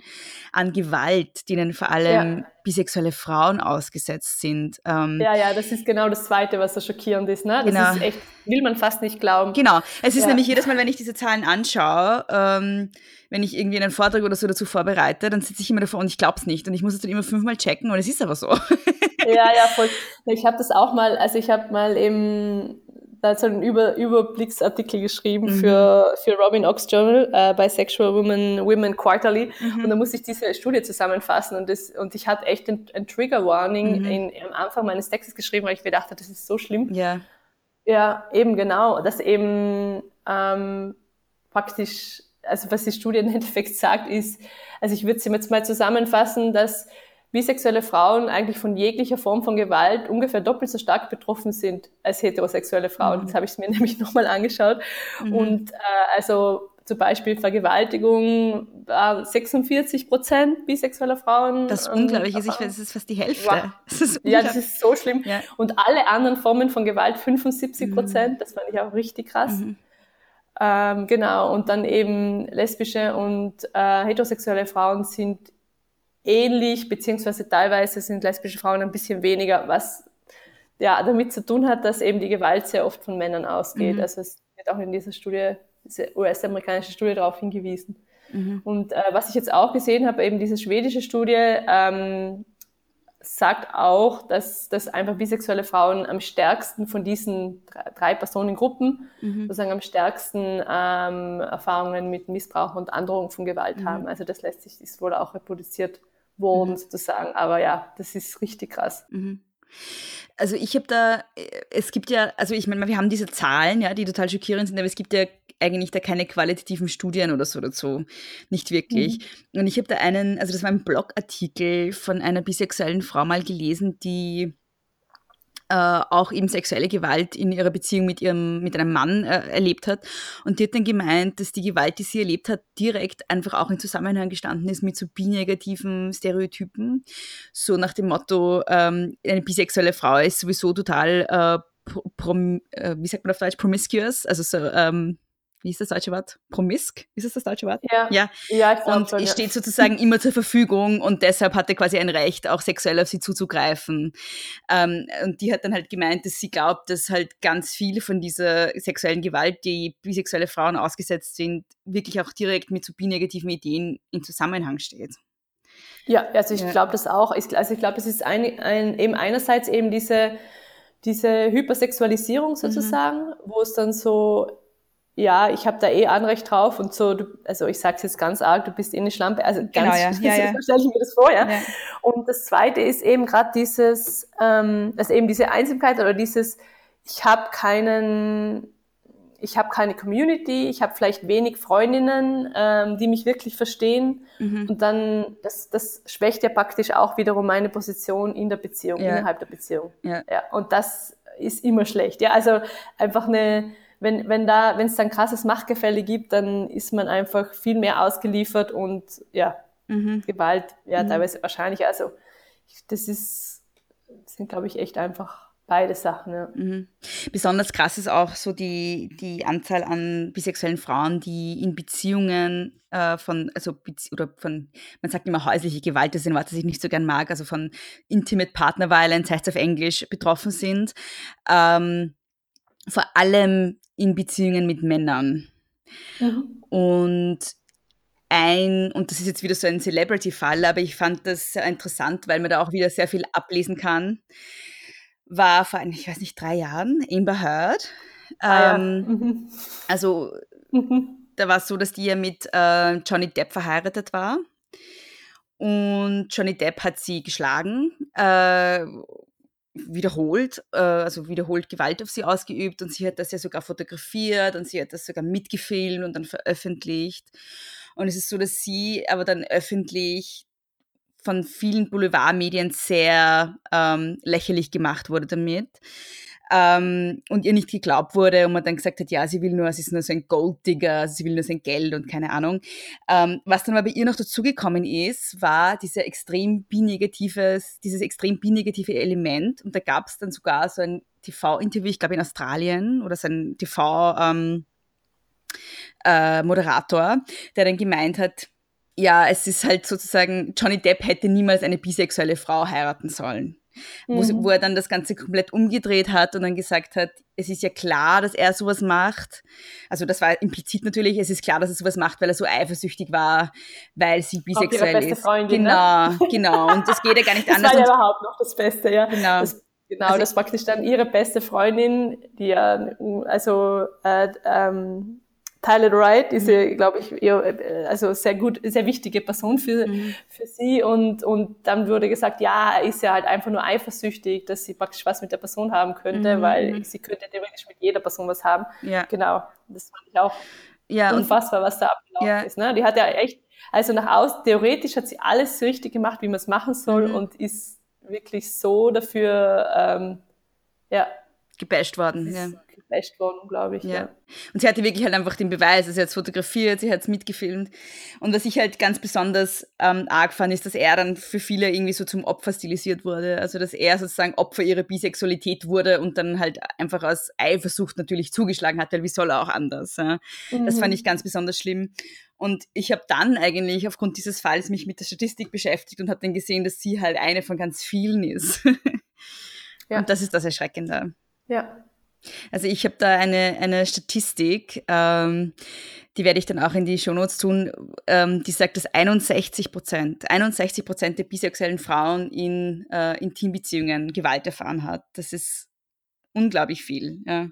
an Gewalt, denen vor allem ja. bisexuelle Frauen ausgesetzt sind. Ähm, ja, ja, das ist genau das Zweite, was so schockierend ist. Ne? Das genau. ist echt, will man fast nicht glauben. Genau. Es ist ja. nämlich jedes Mal, wenn ich diese Zahlen anschaue, ähm, wenn ich irgendwie einen Vortrag oder so dazu vorbereite, dann sitze ich immer davor und ich glaube es nicht. Und ich muss es dann immer fünfmal checken und es ist aber so. Ja, ja, [LAUGHS] voll. Ich habe das auch mal, also ich habe mal eben da hat so einen Über Überblicksartikel geschrieben mhm. für, für Robin Ox Journal äh, Bisexual Women, Women Quarterly. Mhm. Und da musste ich diese Studie zusammenfassen und, das, und ich hatte echt ein, ein Trigger Warning mhm. in, am Anfang meines Textes geschrieben, weil ich mir dachte, das ist so schlimm. Ja. Ja, eben genau. Dass eben ähm, praktisch, also was die Studie im Endeffekt sagt, ist, also ich würde sie jetzt mal zusammenfassen, dass bisexuelle Frauen eigentlich von jeglicher Form von Gewalt ungefähr doppelt so stark betroffen sind als heterosexuelle Frauen. Mhm. Das habe ich mir [LAUGHS] nämlich nochmal angeschaut. Mhm. Und äh, also zum Beispiel Vergewaltigung war 46 Prozent bisexueller Frauen. Das ist unglaublich, also ich finde, das ist fast die Hälfte. Wow. [LAUGHS] Das ja, das ist so schlimm. Ja. Und alle anderen Formen von Gewalt 75 Prozent, mhm. das fand ich auch richtig krass. Mhm. Ähm, genau, und dann eben lesbische und äh, heterosexuelle Frauen sind ähnlich, beziehungsweise teilweise sind lesbische Frauen ein bisschen weniger, was ja damit zu tun hat, dass eben die Gewalt sehr oft von Männern ausgeht. Mhm. Also es wird auch in dieser Studie, diese US-amerikanische Studie darauf hingewiesen. Mhm. Und äh, was ich jetzt auch gesehen habe, eben diese schwedische Studie ähm, sagt auch, dass, dass einfach bisexuelle Frauen am stärksten von diesen drei, drei Personengruppen mhm. sozusagen am stärksten ähm, Erfahrungen mit Missbrauch und Androhung von Gewalt mhm. haben. Also das lässt sich, ist wohl auch reproduziert worden mhm. sozusagen. Aber ja, das ist richtig krass. Mhm. Also ich habe da, es gibt ja, also ich meine, wir haben diese Zahlen, ja, die total schockierend sind, aber es gibt ja eigentlich da keine qualitativen Studien oder so dazu. Nicht wirklich. Mhm. Und ich habe da einen, also das war ein Blogartikel von einer bisexuellen Frau mal gelesen, die äh, auch eben sexuelle Gewalt in ihrer Beziehung mit ihrem mit einem Mann äh, erlebt hat. Und die hat dann gemeint, dass die Gewalt, die sie erlebt hat, direkt einfach auch in Zusammenhang gestanden ist mit so binegativen Stereotypen, so nach dem Motto, ähm, eine bisexuelle Frau ist sowieso total äh, prom, äh, wie sagt man auf Deutsch, promiscuous, also so ähm, wie ist das deutsche Wort? Promisk? Ist es das deutsche Wort? Ja. Ja, ja ich Und schon, ja. steht sozusagen [LAUGHS] immer zur Verfügung und deshalb hat er quasi ein Recht, auch sexuell auf sie zuzugreifen. Ähm, und die hat dann halt gemeint, dass sie glaubt, dass halt ganz viel von dieser sexuellen Gewalt, die bisexuelle Frauen ausgesetzt sind, wirklich auch direkt mit so binegativen Ideen in Zusammenhang steht. Ja, also ich ja. glaube das auch. also ich glaube, es ist ein, ein, eben einerseits eben diese, diese Hypersexualisierung mhm. sozusagen, mhm. wo es dann so ja, ich habe da eh Anrecht drauf und so, du, also ich sag's jetzt ganz arg, du bist eh eine Schlampe, also ganz genau, [LAUGHS] ja. ja, ja. so stelle ich mir das vor, ja. ja. Und das Zweite ist eben gerade dieses, ähm, also eben diese Einsamkeit oder dieses, ich habe keinen, ich habe keine Community, ich habe vielleicht wenig Freundinnen, ähm, die mich wirklich verstehen mhm. und dann, das, das schwächt ja praktisch auch wiederum meine Position in der Beziehung, innerhalb der Beziehung. Ja. ja. Und das ist immer schlecht, ja, also einfach eine wenn, wenn da, wenn es dann krasses Machtgefälle gibt, dann ist man einfach viel mehr ausgeliefert und ja, mhm. Gewalt, ja, mhm. teilweise wahrscheinlich. Also das ist, das sind, glaube ich, echt einfach beide Sachen. Ja. Mhm. Besonders krass ist auch so die, die Anzahl an bisexuellen Frauen, die in Beziehungen äh, von, also oder von, man sagt immer häusliche Gewalt, das ist ein Wort, das ich nicht so gern mag, also von Intimate Partner Violence heißt es auf Englisch, betroffen sind. Ähm, vor allem in Beziehungen mit Männern. Mhm. Und ein, und das ist jetzt wieder so ein Celebrity-Fall, aber ich fand das sehr interessant, weil man da auch wieder sehr viel ablesen kann, war vor, ich weiß nicht, drei Jahren Amber Heard. Ah, ähm, ja. mhm. Also mhm. da war es so, dass die ja mit äh, Johnny Depp verheiratet war. Und Johnny Depp hat sie geschlagen. Äh, wiederholt, äh, also wiederholt Gewalt auf sie ausgeübt und sie hat das ja sogar fotografiert und sie hat das sogar mitgefilmt und dann veröffentlicht. Und es ist so, dass sie aber dann öffentlich von vielen Boulevardmedien sehr ähm, lächerlich gemacht wurde damit ähm, und ihr nicht geglaubt wurde und man dann gesagt hat, ja, sie will nur, sie ist nur so ein Golddigger, sie will nur sein Geld und keine Ahnung. Ähm, was dann aber bei ihr noch dazugekommen ist, war dieser extrem bi-negatives, dieses extrem bi-negative Element und da gab es dann sogar so ein TV-Interview, ich glaube in Australien oder so ein TV- ähm, äh, der dann gemeint hat, ja, es ist halt sozusagen, Johnny Depp hätte niemals eine bisexuelle Frau heiraten sollen mhm. wo, er dann das Ganze komplett umgedreht hat und dann gesagt hat, es ist ja klar, dass er sowas macht. Also das war implizit natürlich, es ist klar, dass er sowas macht, weil er so eifersüchtig war, weil sie bisexuell ist. Freundin, genau, ne? genau. Und das geht ja gar nicht [LAUGHS] das anders. Das war ja überhaupt noch das Beste, ja. Genau. Das, genau, also, das praktisch dann ihre beste Freundin, die ja, also äh, ähm, Tyler Wright ist ja, mhm. glaube ich, eher, äh, also sehr gut, sehr wichtige Person für, mhm. für sie und, und dann wurde gesagt, ja, er ist ja halt einfach nur eifersüchtig, dass sie praktisch was mit der Person haben könnte, mhm. weil mhm. sie könnte theoretisch mit jeder Person was haben. Ja. Genau. Das fand ich auch ja, unfassbar, was da abgelaufen ja. ist. Ne? Die hat ja echt, also nach außen, theoretisch hat sie alles so richtig gemacht, wie man es machen soll mhm. und ist wirklich so dafür, ähm, ja. Gebasht worden, ja geflasht worden, glaube ich. Ja. ja. Und sie hatte wirklich halt einfach den Beweis, also sie hat es fotografiert, sie hat es mitgefilmt. Und was ich halt ganz besonders ähm, arg fand, ist, dass er dann für viele irgendwie so zum Opfer stilisiert wurde. Also dass er sozusagen Opfer ihrer Bisexualität wurde und dann halt einfach aus Eifersucht natürlich zugeschlagen hat, weil wie soll er auch anders. Ja? Mhm. Das fand ich ganz besonders schlimm. Und ich habe dann eigentlich aufgrund dieses Falls mich mit der Statistik beschäftigt und habe dann gesehen, dass sie halt eine von ganz vielen ist. ja. Und das ist das Erschreckende. Ja, also ich habe da eine, eine Statistik, ähm, die werde ich dann auch in die Shownotes tun, ähm, die sagt, dass 61 Prozent, 61 Prozent der bisexuellen Frauen in äh, Intimbeziehungen Gewalt erfahren hat. Das ist unglaublich viel. Ja.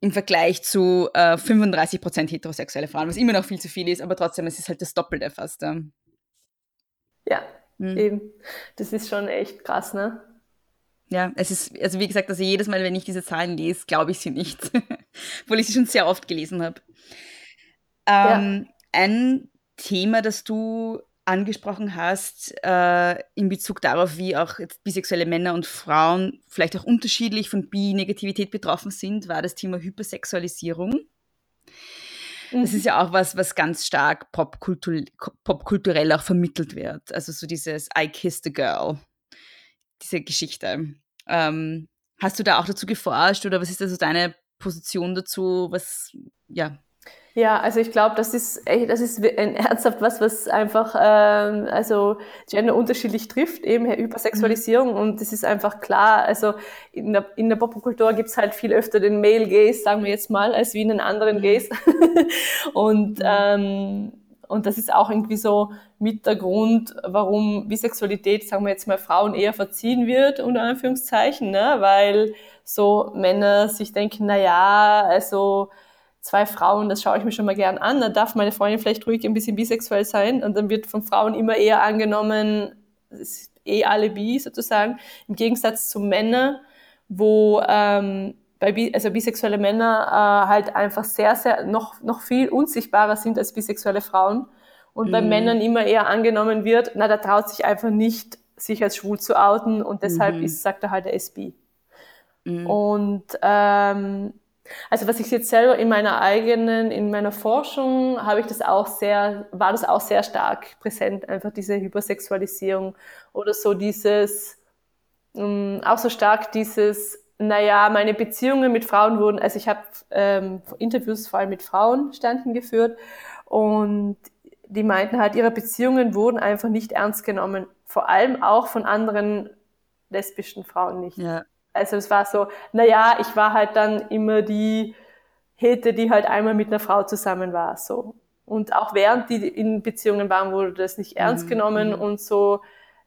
Im Vergleich zu äh, 35 Prozent heterosexuelle Frauen, was immer noch viel zu viel ist, aber trotzdem, es ist halt das Doppelte fast. Ja, ja hm. eben. Das ist schon echt krass, ne? Ja, es ist, also wie gesagt, also jedes Mal, wenn ich diese Zahlen lese, glaube ich sie nicht, [LAUGHS] obwohl ich sie schon sehr oft gelesen habe. Ähm, ja. Ein Thema, das du angesprochen hast, äh, in Bezug darauf, wie auch bisexuelle Männer und Frauen vielleicht auch unterschiedlich von Bi-Negativität betroffen sind, war das Thema Hypersexualisierung. Das mhm. ist ja auch was, was ganz stark popkulturell, popkulturell auch vermittelt wird. Also so dieses I kissed a girl diese Geschichte. Ähm, hast du da auch dazu geforscht oder was ist also deine Position dazu? Was, ja. Ja, also ich glaube, das ist echt, das ist ein, [LAUGHS] ernsthaft was, was einfach ähm, also Gender unterschiedlich trifft, eben Hypersexualisierung mhm. und das ist einfach klar. Also in der, in der Popkultur gibt's halt viel öfter den Male Gaze, sagen wir jetzt mal, als wie in den anderen mhm. Gaze. [LAUGHS] und mhm. ähm, und das ist auch irgendwie so mit der Grund, warum Bisexualität, sagen wir jetzt mal, Frauen eher verziehen wird, unter Anführungszeichen, ne? weil so Männer sich denken, na ja, also zwei Frauen, das schaue ich mir schon mal gern an, da darf meine Freundin vielleicht ruhig ein bisschen bisexuell sein und dann wird von Frauen immer eher angenommen, eh alle bi sozusagen, im Gegensatz zu Männern, wo ähm, bei also bisexuelle Männer äh, halt einfach sehr, sehr noch, noch viel unsichtbarer sind als bisexuelle Frauen. Und mhm. bei Männern immer eher angenommen wird, na, da traut sich einfach nicht, sich als schwul zu outen und deshalb mhm. ist, sagt er halt, er ist bi. Mhm. Und ähm, Also was ich jetzt selber in meiner eigenen, in meiner Forschung habe ich das auch sehr, war das auch sehr stark präsent, einfach diese Hypersexualisierung oder so dieses, ähm, auch so stark dieses, naja, meine Beziehungen mit Frauen wurden, also ich habe ähm, Interviews vor allem mit Frauen standen geführt und die meinten halt, ihre Beziehungen wurden einfach nicht ernst genommen, vor allem auch von anderen lesbischen Frauen nicht. Ja. Also es war so, naja, ich war halt dann immer die Hete, die halt einmal mit einer Frau zusammen war, so. Und auch während die in Beziehungen waren, wurde das nicht ernst mhm. genommen mhm. und so,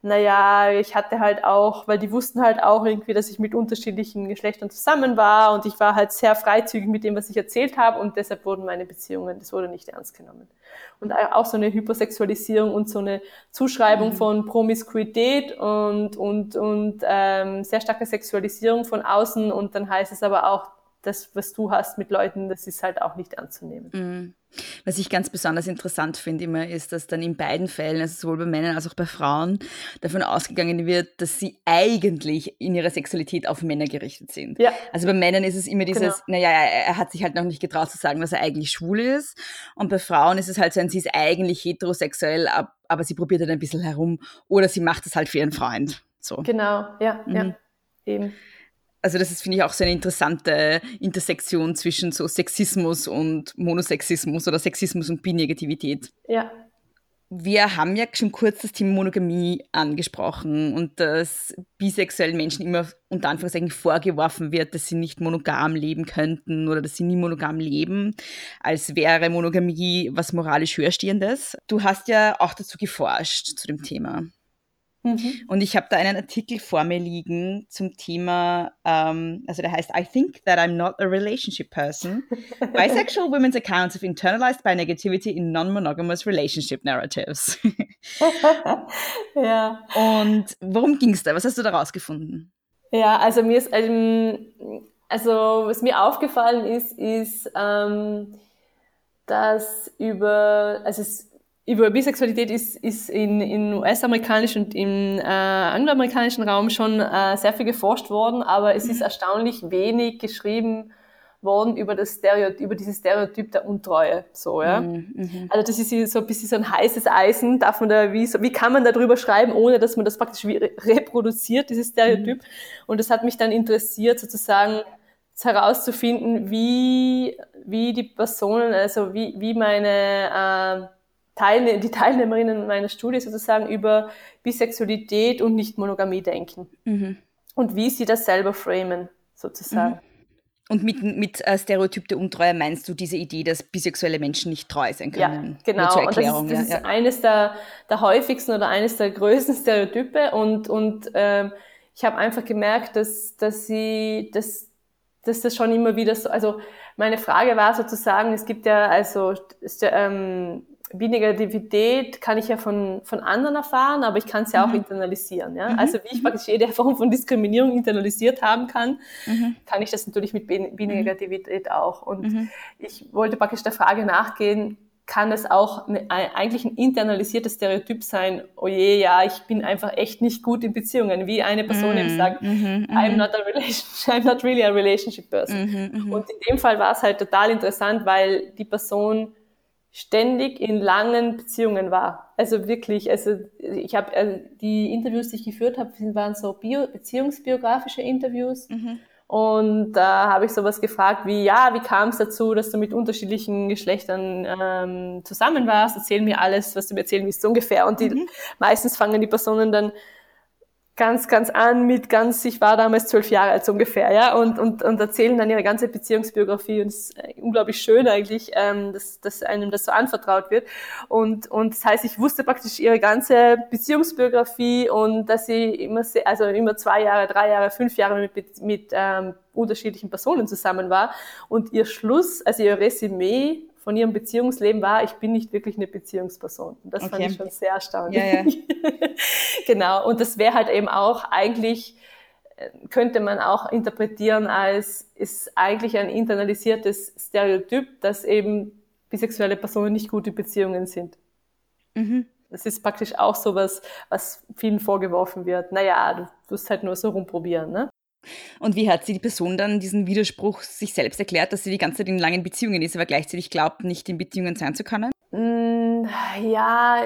naja, ich hatte halt auch, weil die wussten halt auch irgendwie, dass ich mit unterschiedlichen Geschlechtern zusammen war und ich war halt sehr freizügig mit dem, was ich erzählt habe und deshalb wurden meine Beziehungen, das wurde nicht ernst genommen. Und auch so eine Hypersexualisierung und so eine Zuschreibung mhm. von Promiskuität und, und, und ähm, sehr starke Sexualisierung von außen und dann heißt es aber auch, das, was du hast mit Leuten, das ist halt auch nicht anzunehmen. Mhm. Was ich ganz besonders interessant finde immer, ist, dass dann in beiden Fällen, also sowohl bei Männern als auch bei Frauen, davon ausgegangen wird, dass sie eigentlich in ihrer Sexualität auf Männer gerichtet sind. Ja. Also bei Männern ist es immer dieses, genau. naja, er hat sich halt noch nicht getraut zu sagen, dass er eigentlich schwul ist. Und bei Frauen ist es halt so ein, sie ist eigentlich heterosexuell, aber sie probiert halt ein bisschen herum oder sie macht es halt für ihren Freund. So. Genau, ja, mhm. ja, eben also das ist, finde ich, auch so eine interessante Intersektion zwischen so Sexismus und Monosexismus oder Sexismus und Binegativität. Ja. Wir haben ja schon kurz das Thema Monogamie angesprochen und dass bisexuellen Menschen immer unter Anführungszeichen vorgeworfen wird, dass sie nicht monogam leben könnten oder dass sie nie monogam leben, als wäre Monogamie was moralisch Höherstehendes. Du hast ja auch dazu geforscht zu dem Thema. Mhm. Und ich habe da einen Artikel vor mir liegen zum Thema, ähm, also der heißt I think that I'm not a relationship person. Bisexual [LAUGHS] women's accounts of internalized bi negativity in non-monogamous relationship narratives. [LAUGHS] ja. Und worum ging es da? Was hast du da rausgefunden? Ja, also mir ist, ähm, also was mir aufgefallen ist, ist, ähm, dass über, also es über Bisexualität ist, ist in, in US-amerikanischen und im äh, angloamerikanischen Raum schon äh, sehr viel geforscht worden, aber es ist mhm. erstaunlich wenig geschrieben worden über das Stereotyp, über dieses Stereotyp der Untreue, so, ja. Mhm, mhm. Also das ist so ein bisschen so ein heißes Eisen, darf man da, wie, so, wie kann man darüber schreiben, ohne dass man das praktisch reproduziert, dieses Stereotyp. Mhm. Und das hat mich dann interessiert, sozusagen herauszufinden, wie, wie die Personen, also wie, wie meine, äh, Teilne die Teilnehmerinnen meiner Studie sozusagen über Bisexualität und Nicht-Monogamie denken. Mhm. Und wie sie das selber framen, sozusagen. Mhm. Und mit, mit äh, Stereotyp der Untreue meinst du diese Idee, dass bisexuelle Menschen nicht treu sein können? Ja, genau. Und das ist, das ist ja. eines der, der häufigsten oder eines der größten Stereotype. Und, und ähm, ich habe einfach gemerkt, dass, dass sie, dass, dass das schon immer wieder so, also meine Frage war sozusagen, es gibt ja also ähm, Binegativität kann ich ja von, von anderen erfahren, aber ich kann es ja auch mhm. internalisieren. Ja? Mhm. Also wie ich praktisch jede Form von Diskriminierung internalisiert haben kann, mhm. kann ich das natürlich mit Binegativität mhm. auch. Und mhm. ich wollte praktisch der Frage nachgehen, kann es auch eine, eigentlich ein internalisiertes Stereotyp sein, oh je, ja, ich bin einfach echt nicht gut in Beziehungen, wie eine Person eben mhm. sagt, I'm, not a relation, [LAUGHS] I'm not really a relationship person. Und in dem Fall war es halt total interessant, weil die Person ständig in langen Beziehungen war. Also wirklich, also ich habe also die Interviews, die ich geführt habe, waren so Bio, beziehungsbiografische Interviews. Mhm. Und da habe ich sowas gefragt wie, ja, wie kam es dazu, dass du mit unterschiedlichen Geschlechtern ähm, zusammen warst? Erzähl mir alles, was du mir erzählen willst, so ungefähr. Und die, mhm. meistens fangen die Personen dann ganz, ganz an mit ganz, ich war damals zwölf Jahre alt ungefähr, ja, und, und, und erzählen dann ihre ganze Beziehungsbiografie und es ist unglaublich schön eigentlich, ähm, dass, dass einem das so anvertraut wird. Und, und das heißt, ich wusste praktisch ihre ganze Beziehungsbiografie und dass sie immer, sehr, also immer zwei Jahre, drei Jahre, fünf Jahre mit, mit ähm, unterschiedlichen Personen zusammen war. Und ihr Schluss, also ihr Resümee von ihrem Beziehungsleben war, ich bin nicht wirklich eine Beziehungsperson. Und das okay. fand ich schon sehr erstaunlich. Ja, ja. [LAUGHS] genau. Und das wäre halt eben auch eigentlich, äh, könnte man auch interpretieren als, ist eigentlich ein internalisiertes Stereotyp, dass eben bisexuelle Personen nicht gute Beziehungen sind. Mhm. Das ist praktisch auch sowas, was vielen vorgeworfen wird. Naja, du wirst halt nur so rumprobieren, ne? Und wie hat sie die Person dann diesen Widerspruch sich selbst erklärt, dass sie die ganze Zeit in langen Beziehungen ist, aber gleichzeitig glaubt, nicht in Beziehungen sein zu können? Mm, ja,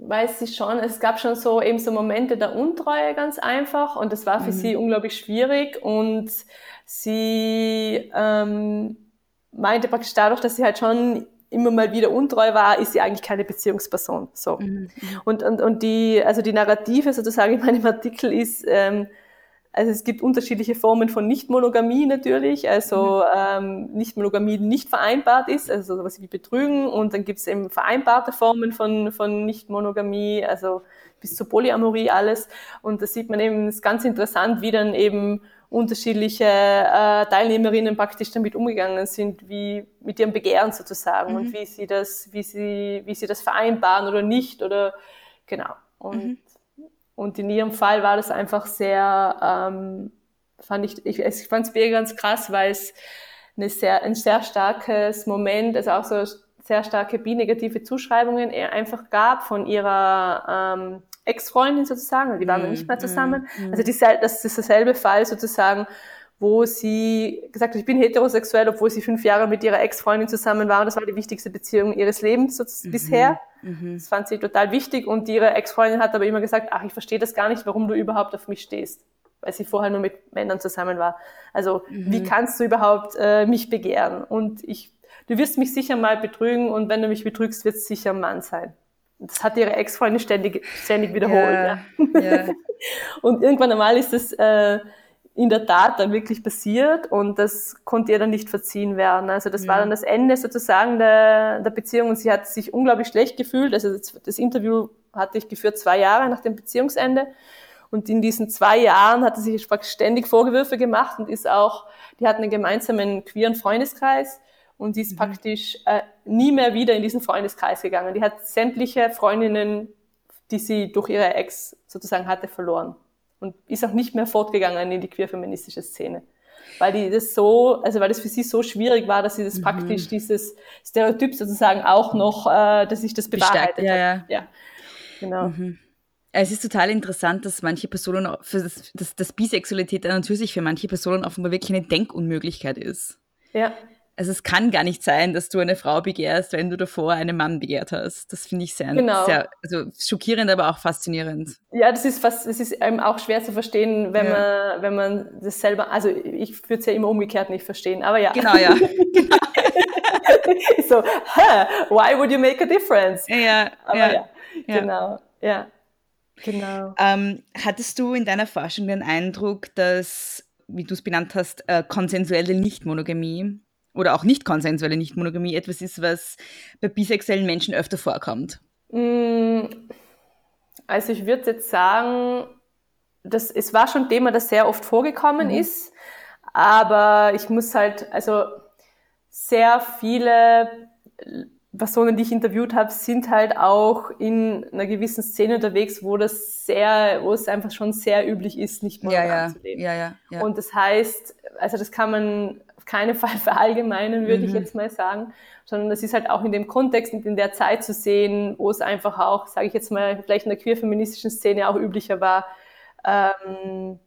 weiß sie schon. Es gab schon so eben so Momente der Untreue ganz einfach und das war für mhm. sie unglaublich schwierig und sie ähm, meinte praktisch dadurch, dass sie halt schon immer mal wieder untreu war, ist sie eigentlich keine Beziehungsperson. So. Mhm. mhm. Und, und, und die, also die Narrative sozusagen in meinem Artikel ist, ähm, also es gibt unterschiedliche Formen von Nichtmonogamie natürlich, also mhm. ähm, Nichtmonogamie nicht vereinbart ist, also sowas wie Betrügen und dann gibt es eben vereinbarte Formen von, von Nichtmonogamie, also bis zur Polyamorie alles und da sieht man eben, es ist ganz interessant, wie dann eben unterschiedliche äh, Teilnehmerinnen praktisch damit umgegangen sind, wie mit ihrem Begehren sozusagen mhm. und wie sie das, wie sie, wie sie das vereinbaren oder nicht oder genau. Und, mhm. Und in ihrem Fall war das einfach sehr, ähm, fand ich, ich, ich fand es ganz krass, weil es eine sehr, ein sehr starkes Moment, also auch so sehr starke bi-negative Zuschreibungen einfach gab von ihrer ähm, Ex-Freundin sozusagen, die waren mm, nicht mehr zusammen. Mm, also die, das ist derselbe Fall sozusagen, wo sie gesagt hat, ich bin heterosexuell, obwohl sie fünf Jahre mit ihrer Ex-Freundin zusammen war und das war die wichtigste Beziehung ihres Lebens mhm, bisher. Mhm. Das fand sie total wichtig und ihre Ex-Freundin hat aber immer gesagt, ach, ich verstehe das gar nicht, warum du überhaupt auf mich stehst, weil sie vorher nur mit Männern zusammen war. Also mhm. wie kannst du überhaupt äh, mich begehren? Und ich, du wirst mich sicher mal betrügen und wenn du mich betrügst, wird es sicher ein Mann sein das hat ihre Ex-Freundin ständig, ständig wiederholt. Ja, ja. [LAUGHS] und irgendwann einmal ist es äh, in der Tat dann wirklich passiert und das konnte ihr dann nicht verziehen werden. Also das ja. war dann das Ende sozusagen der, der Beziehung und sie hat sich unglaublich schlecht gefühlt. Also das, das Interview hatte ich geführt zwei Jahre nach dem Beziehungsende. Und in diesen zwei Jahren hat sie sich ständig Vorwürfe gemacht und ist auch, die hatten einen gemeinsamen queeren Freundeskreis und sie ist mhm. praktisch äh, nie mehr wieder in diesen Freundeskreis gegangen. Die hat sämtliche Freundinnen, die sie durch ihre Ex sozusagen hatte, verloren und ist auch nicht mehr fortgegangen in die queer-feministische Szene. Weil die das so, also weil das für sie so schwierig war, dass sie das mhm. praktisch dieses Stereotyp sozusagen auch noch, äh, dass sich das bewahrheitet ja, ja. ja, genau. Mhm. Es ist total interessant, dass manche Personen, für das, dass, dass Bisexualität sich für manche Personen offenbar wirklich eine Denkunmöglichkeit ist. Ja. Also es kann gar nicht sein, dass du eine Frau begehrst, wenn du davor einen Mann begehrt hast. Das finde ich sehr, genau. sehr also schockierend, aber auch faszinierend. Ja, das ist fast, das ist eben auch schwer zu verstehen, wenn ja. man, wenn man das selber, also ich würde es ja immer umgekehrt nicht verstehen, aber ja. Genau, ja. [LAUGHS] genau. so, huh, why would you make a difference? Ja, aber ja, ja. genau, ja. Genau. Ähm, hattest du in deiner Forschung den Eindruck, dass, wie du es benannt hast, äh, konsensuelle Nichtmonogamie oder auch nicht konsensuelle Nichtmonogamie etwas ist, was bei bisexuellen Menschen öfter vorkommt? Mm, also ich würde jetzt sagen, dass es war schon ein Thema, das sehr oft vorgekommen mhm. ist, aber ich muss halt, also sehr viele Personen, die ich interviewt habe, sind halt auch in einer gewissen Szene unterwegs, wo das sehr, wo es einfach schon sehr üblich ist, nicht monogam ja, ja. zu leben. Ja, ja, ja. Und das heißt, also das kann man auf keinen [LAUGHS] Fall verallgemeinern, würde mhm. ich jetzt mal sagen, sondern das ist halt auch in dem Kontext und in der Zeit zu sehen, wo es einfach auch, sage ich jetzt mal, vielleicht in der queer-feministischen Szene auch üblicher war, ähm,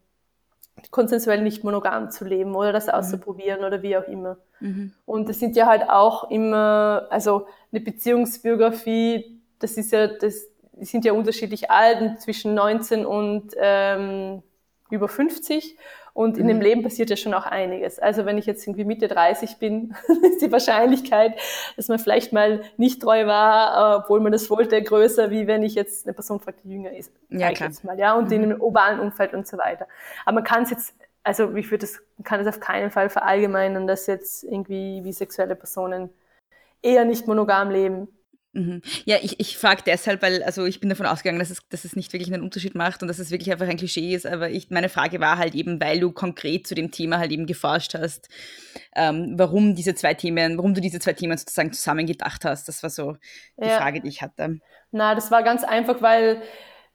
konsensuell nicht monogam zu leben oder das mhm. auszuprobieren oder wie auch immer. Mhm. Und das sind ja halt auch immer, also eine Beziehungsbiografie, das ist ja, das, die sind ja unterschiedlich alt, zwischen 19 und ähm, über 50 und in mhm. dem Leben passiert ja schon auch einiges. Also wenn ich jetzt irgendwie Mitte 30 bin, [LAUGHS] ist die Wahrscheinlichkeit, dass man vielleicht mal nicht treu war, obwohl man das wollte, größer, wie wenn ich jetzt eine Person fragt, die jünger ist. Ja, klar. Mal, ja, und mhm. in einem urbanen Umfeld und so weiter. Aber man kann es jetzt, also ich würde das, kann es auf keinen Fall verallgemeinern, dass jetzt irgendwie bisexuelle Personen eher nicht monogam leben Mhm. Ja, ich, ich frage deshalb, weil also ich bin davon ausgegangen, dass es, dass es nicht wirklich einen Unterschied macht und dass es wirklich einfach ein Klischee ist. Aber ich, meine Frage war halt eben, weil du konkret zu dem Thema halt eben geforscht hast, ähm, warum diese zwei Themen, warum du diese zwei Themen sozusagen zusammengedacht hast. Das war so die ja. Frage, die ich hatte. Na, das war ganz einfach, weil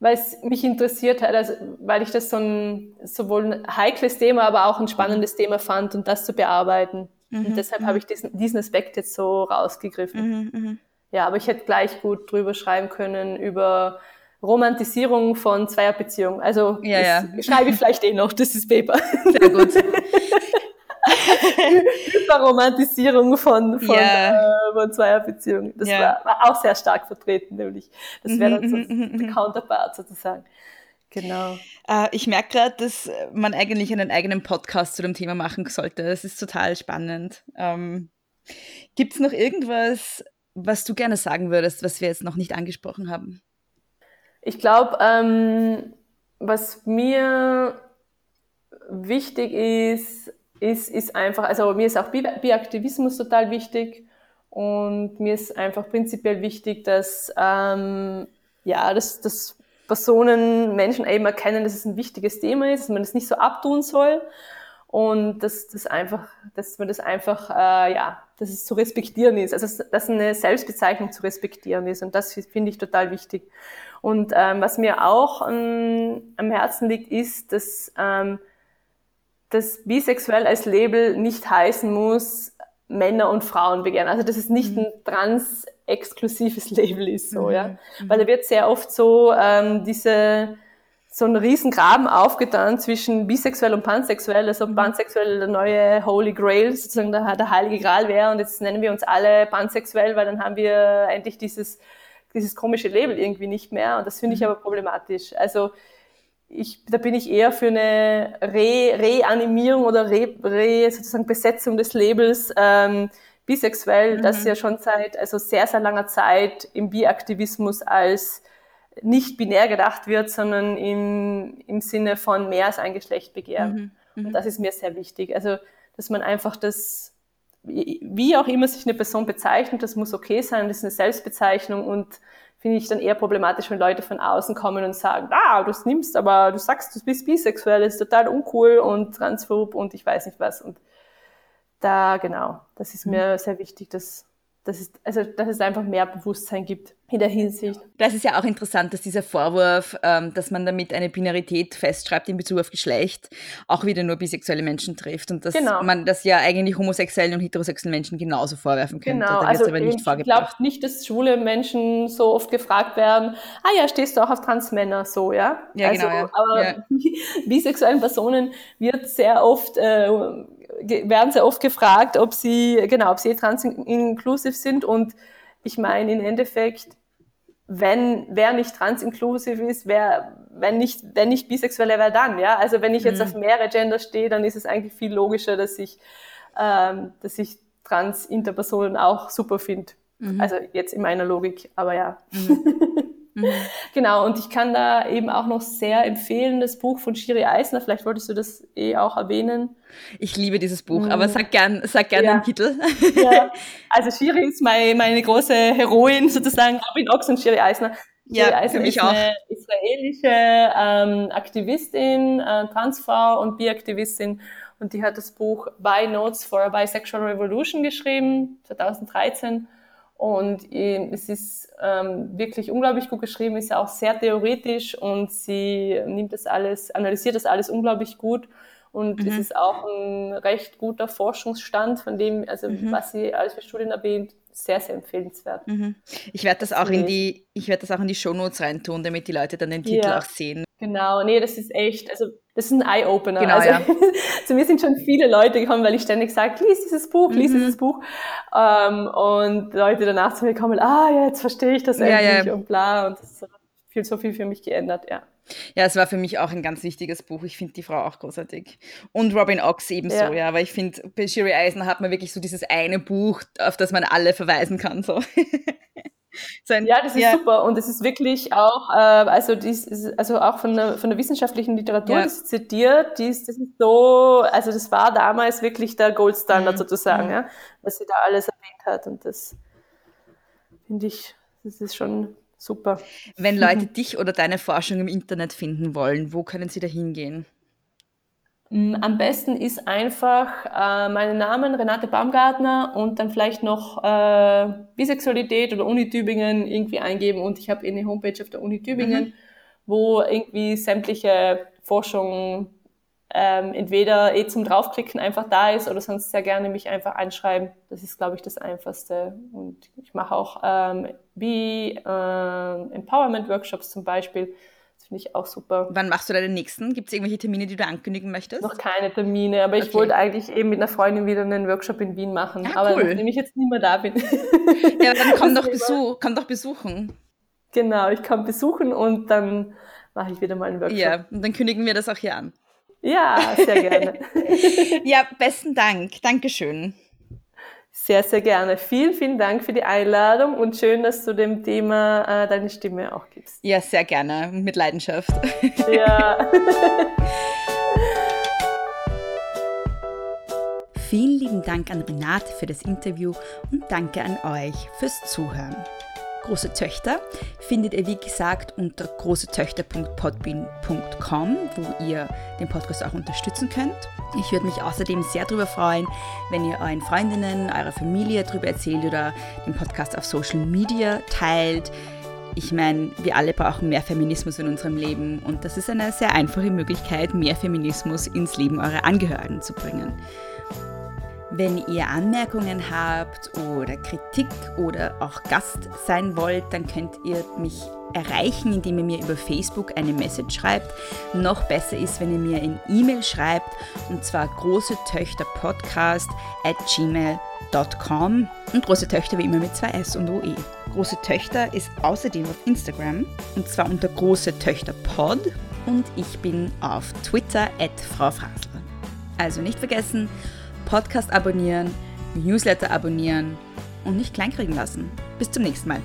weil es mich interessiert hat, also weil ich das so ein sowohl ein heikles Thema, aber auch ein spannendes Thema fand und das zu bearbeiten. Mhm. Und deshalb mhm. habe ich diesen, diesen Aspekt jetzt so rausgegriffen. Mhm, mhm. Ja, aber ich hätte gleich gut drüber schreiben können über Romantisierung von Zweierbeziehungen. Also ja, ja. schreibe ich vielleicht eh noch, das ist Paper. Sehr gut. [LAUGHS] Hyperromantisierung von, von, ja. äh, von Zweierbeziehungen. Das war, war, auch sehr stark vertreten, nämlich. Das wäre dann so mhm, mhm, der mhm, Counterpart sozusagen. Genau. Äh, ich merke gerade, dass man eigentlich einen eigenen Podcast zu dem Thema machen sollte. Das ist total spannend. Ähm, Gibt es noch irgendwas, was du gerne sagen würdest, was wir jetzt noch nicht angesprochen haben? Ich glaube, ähm, was mir wichtig ist, ist, ist einfach, also mir ist auch Biaktivismus total wichtig und mir ist einfach prinzipiell wichtig, dass, ähm, ja, dass, dass Personen, Menschen eben erkennen, dass es ein wichtiges Thema ist, dass man das nicht so abtun soll und dass, das einfach, dass man das einfach, äh, ja, dass es zu respektieren ist, also dass eine Selbstbezeichnung zu respektieren ist und das finde ich total wichtig. Und ähm, was mir auch ähm, am Herzen liegt, ist, dass ähm, dass bisexuell als Label nicht heißen muss, Männer und Frauen begehren. Also dass es nicht mhm. ein trans-exklusives [LAUGHS] Label ist, so, mhm. ja. Mhm. Weil da wird sehr oft so ähm, diese so ein Riesengraben aufgetan zwischen bisexuell und pansexuell, also mhm. pansexuell der neue Holy Grail, sozusagen der, der heilige Gral wäre und jetzt nennen wir uns alle pansexuell, weil dann haben wir endlich dieses, dieses komische Label irgendwie nicht mehr und das finde ich mhm. aber problematisch. Also ich, da bin ich eher für eine Re, Reanimierung oder Re, Re, sozusagen Besetzung des Labels ähm, bisexuell, mhm. das ja schon seit also sehr, sehr langer Zeit im Biaktivismus als nicht binär gedacht wird, sondern im, im Sinne von mehr als ein Geschlecht begehren. Mhm. Mhm. Und das ist mir sehr wichtig. Also, dass man einfach das, wie auch immer sich eine Person bezeichnet, das muss okay sein, das ist eine Selbstbezeichnung und finde ich dann eher problematisch, wenn Leute von außen kommen und sagen, ah, du es nimmst, aber du sagst, du bist bisexuell, das ist total uncool und transphob und ich weiß nicht was. Und da, genau, das ist mir sehr wichtig, dass dass es, also, dass es einfach mehr Bewusstsein gibt in der Hinsicht. Das ist ja auch interessant, dass dieser Vorwurf, ähm, dass man damit eine Binarität festschreibt in Bezug auf Geschlecht, auch wieder nur bisexuelle Menschen trifft und dass genau. man das ja eigentlich homosexuellen und heterosexuellen Menschen genauso vorwerfen könnte. Genau, also aber nicht ich glaube nicht, dass schwule Menschen so oft gefragt werden, ah ja, stehst du auch auf Transmänner, so, ja? Ja, also, genau. Ja. Aber ja. [LAUGHS] bisexuellen Personen wird sehr oft äh, werden sehr oft gefragt, ob sie, genau, ob sie trans-inclusive sind. Und ich meine, im Endeffekt, wenn, wer nicht trans-inclusive ist, wer, wenn nicht, wenn nicht bisexuelle, wer dann, ja? Also wenn ich jetzt mhm. auf mehrere Gender stehe, dann ist es eigentlich viel logischer, dass ich, ähm, dass ich trans-interpersonen auch super finde. Mhm. Also jetzt in meiner Logik, aber ja. Mhm. [LAUGHS] Mhm. [LAUGHS] Genau, und ich kann da eben auch noch sehr empfehlen, das Buch von Shiri Eisner, vielleicht wolltest du das eh auch erwähnen. Ich liebe dieses Buch, mhm. aber sag gern, sag gern ja. den Titel. Ja. [LAUGHS] Also Shiri ist meine, meine große Heroin sozusagen, Robin Ochs und Shiri Eisner. Ja, Shiri Eisner für mich ist auch. eine israelische ähm, Aktivistin, äh, Transfrau und Biaktivistin und die hat das Buch By Notes for a Bisexual Revolution geschrieben, 2013 und es ist ähm, wirklich unglaublich gut geschrieben, ist ja auch sehr theoretisch und sie nimmt das alles, analysiert das alles unglaublich gut. Und mhm. es ist auch ein recht guter Forschungsstand, von dem, also mhm. was sie alles für Studien erwähnt, sehr, sehr empfehlenswert. Mhm. Ich werde das auch in die, ich werde das auch in die Shownotes reintun, damit die Leute dann den Titel ja. auch sehen. Genau, nee, das ist echt, also das ist ein Eye-Opener. Genau, also, ja. [LAUGHS] zu mir sind schon viele Leute gekommen, weil ich ständig sage, lies dieses Buch, lies mhm. dieses Buch. Ähm, und Leute danach zu mir kommen, ah, ja, jetzt verstehe ich das ja, endlich ja. und bla. Und das hat viel, so viel für mich geändert, ja. Ja, es war für mich auch ein ganz wichtiges Buch. Ich finde die Frau auch großartig. Und Robin Ox ebenso, ja. ja weil ich finde, bei Shiri Eisen hat man wirklich so dieses eine Buch, auf das man alle verweisen kann. So. [LAUGHS] so ein, ja, das ist ja. super. Und es ist wirklich auch, äh, also, dies ist, also auch von der, von der wissenschaftlichen Literatur, ja. das zitiert, dies, das ist so, also das war damals wirklich der Goldstandard mhm. sozusagen, mhm. ja, was sie da alles erwähnt hat. Und das finde ich, das ist schon super. Wenn [LAUGHS] Leute dich oder deine Forschung im Internet finden wollen, wo können sie da hingehen? Mm, am besten ist einfach äh, meinen Namen Renate Baumgartner und dann vielleicht noch äh, Bisexualität oder Uni Tübingen irgendwie eingeben und ich habe eine Homepage auf der Uni Tübingen, mhm. wo irgendwie sämtliche Forschung ähm, entweder eh zum Draufklicken einfach da ist oder sonst sehr gerne mich einfach anschreiben. Das ist, glaube ich, das Einfachste. Und ich mache auch ähm, wie äh, Empowerment-Workshops zum Beispiel. Das finde ich auch super. Wann machst du deine nächsten? Gibt es irgendwelche Termine, die du ankündigen möchtest? Noch keine Termine, aber ich Okay. wollte eigentlich eben mit einer Freundin wieder einen Workshop in Wien machen. Ah, aber cool. nachdem ich jetzt nicht mehr da bin. Ja, dann [LAUGHS] komm doch, besuch, komm doch besuchen. Genau, ich kann besuchen und dann mache ich wieder mal einen Workshop. Ja, und dann kündigen wir das auch hier an. Ja sehr gerne. [LAUGHS] Ja, besten Dank. Dankeschön. Sehr, sehr gerne. Vielen, vielen Dank für die Einladung und schön, dass du dem Thema äh, deine Stimme auch gibst. Ja, sehr gerne. Mit Leidenschaft. Ja. [LAUGHS] Vielen lieben Dank an Renate für das Interview und danke an euch fürs Zuhören. Große Töchter findet ihr wie gesagt unter großetöchter.podbean.com, wo ihr den Podcast auch unterstützen könnt. Ich würde mich außerdem sehr darüber freuen, wenn ihr euren Freundinnen, eurer Familie darüber erzählt oder den Podcast auf Social Media teilt. Ich meine, wir alle brauchen mehr Feminismus in unserem Leben und das ist eine sehr einfache Möglichkeit, mehr Feminismus ins Leben eurer Angehörigen zu bringen. Wenn ihr Anmerkungen habt oder Kritik oder auch Gast sein wollt, dann könnt ihr mich erreichen, indem ihr mir über Facebook eine Message schreibt. Noch besser ist, wenn ihr mir ein E-Mail schreibt und zwar große Töchter Podcast at gmail.com und große Töchter wie immer mit zwei S und OE. Große Töchter ist außerdem auf Instagram und zwar unter große Töchter Pod und ich bin auf Twitter at Frau Frasler. Also nicht vergessen, Podcast abonnieren, Newsletter abonnieren und nicht kleinkriegen lassen. Bis zum nächsten Mal.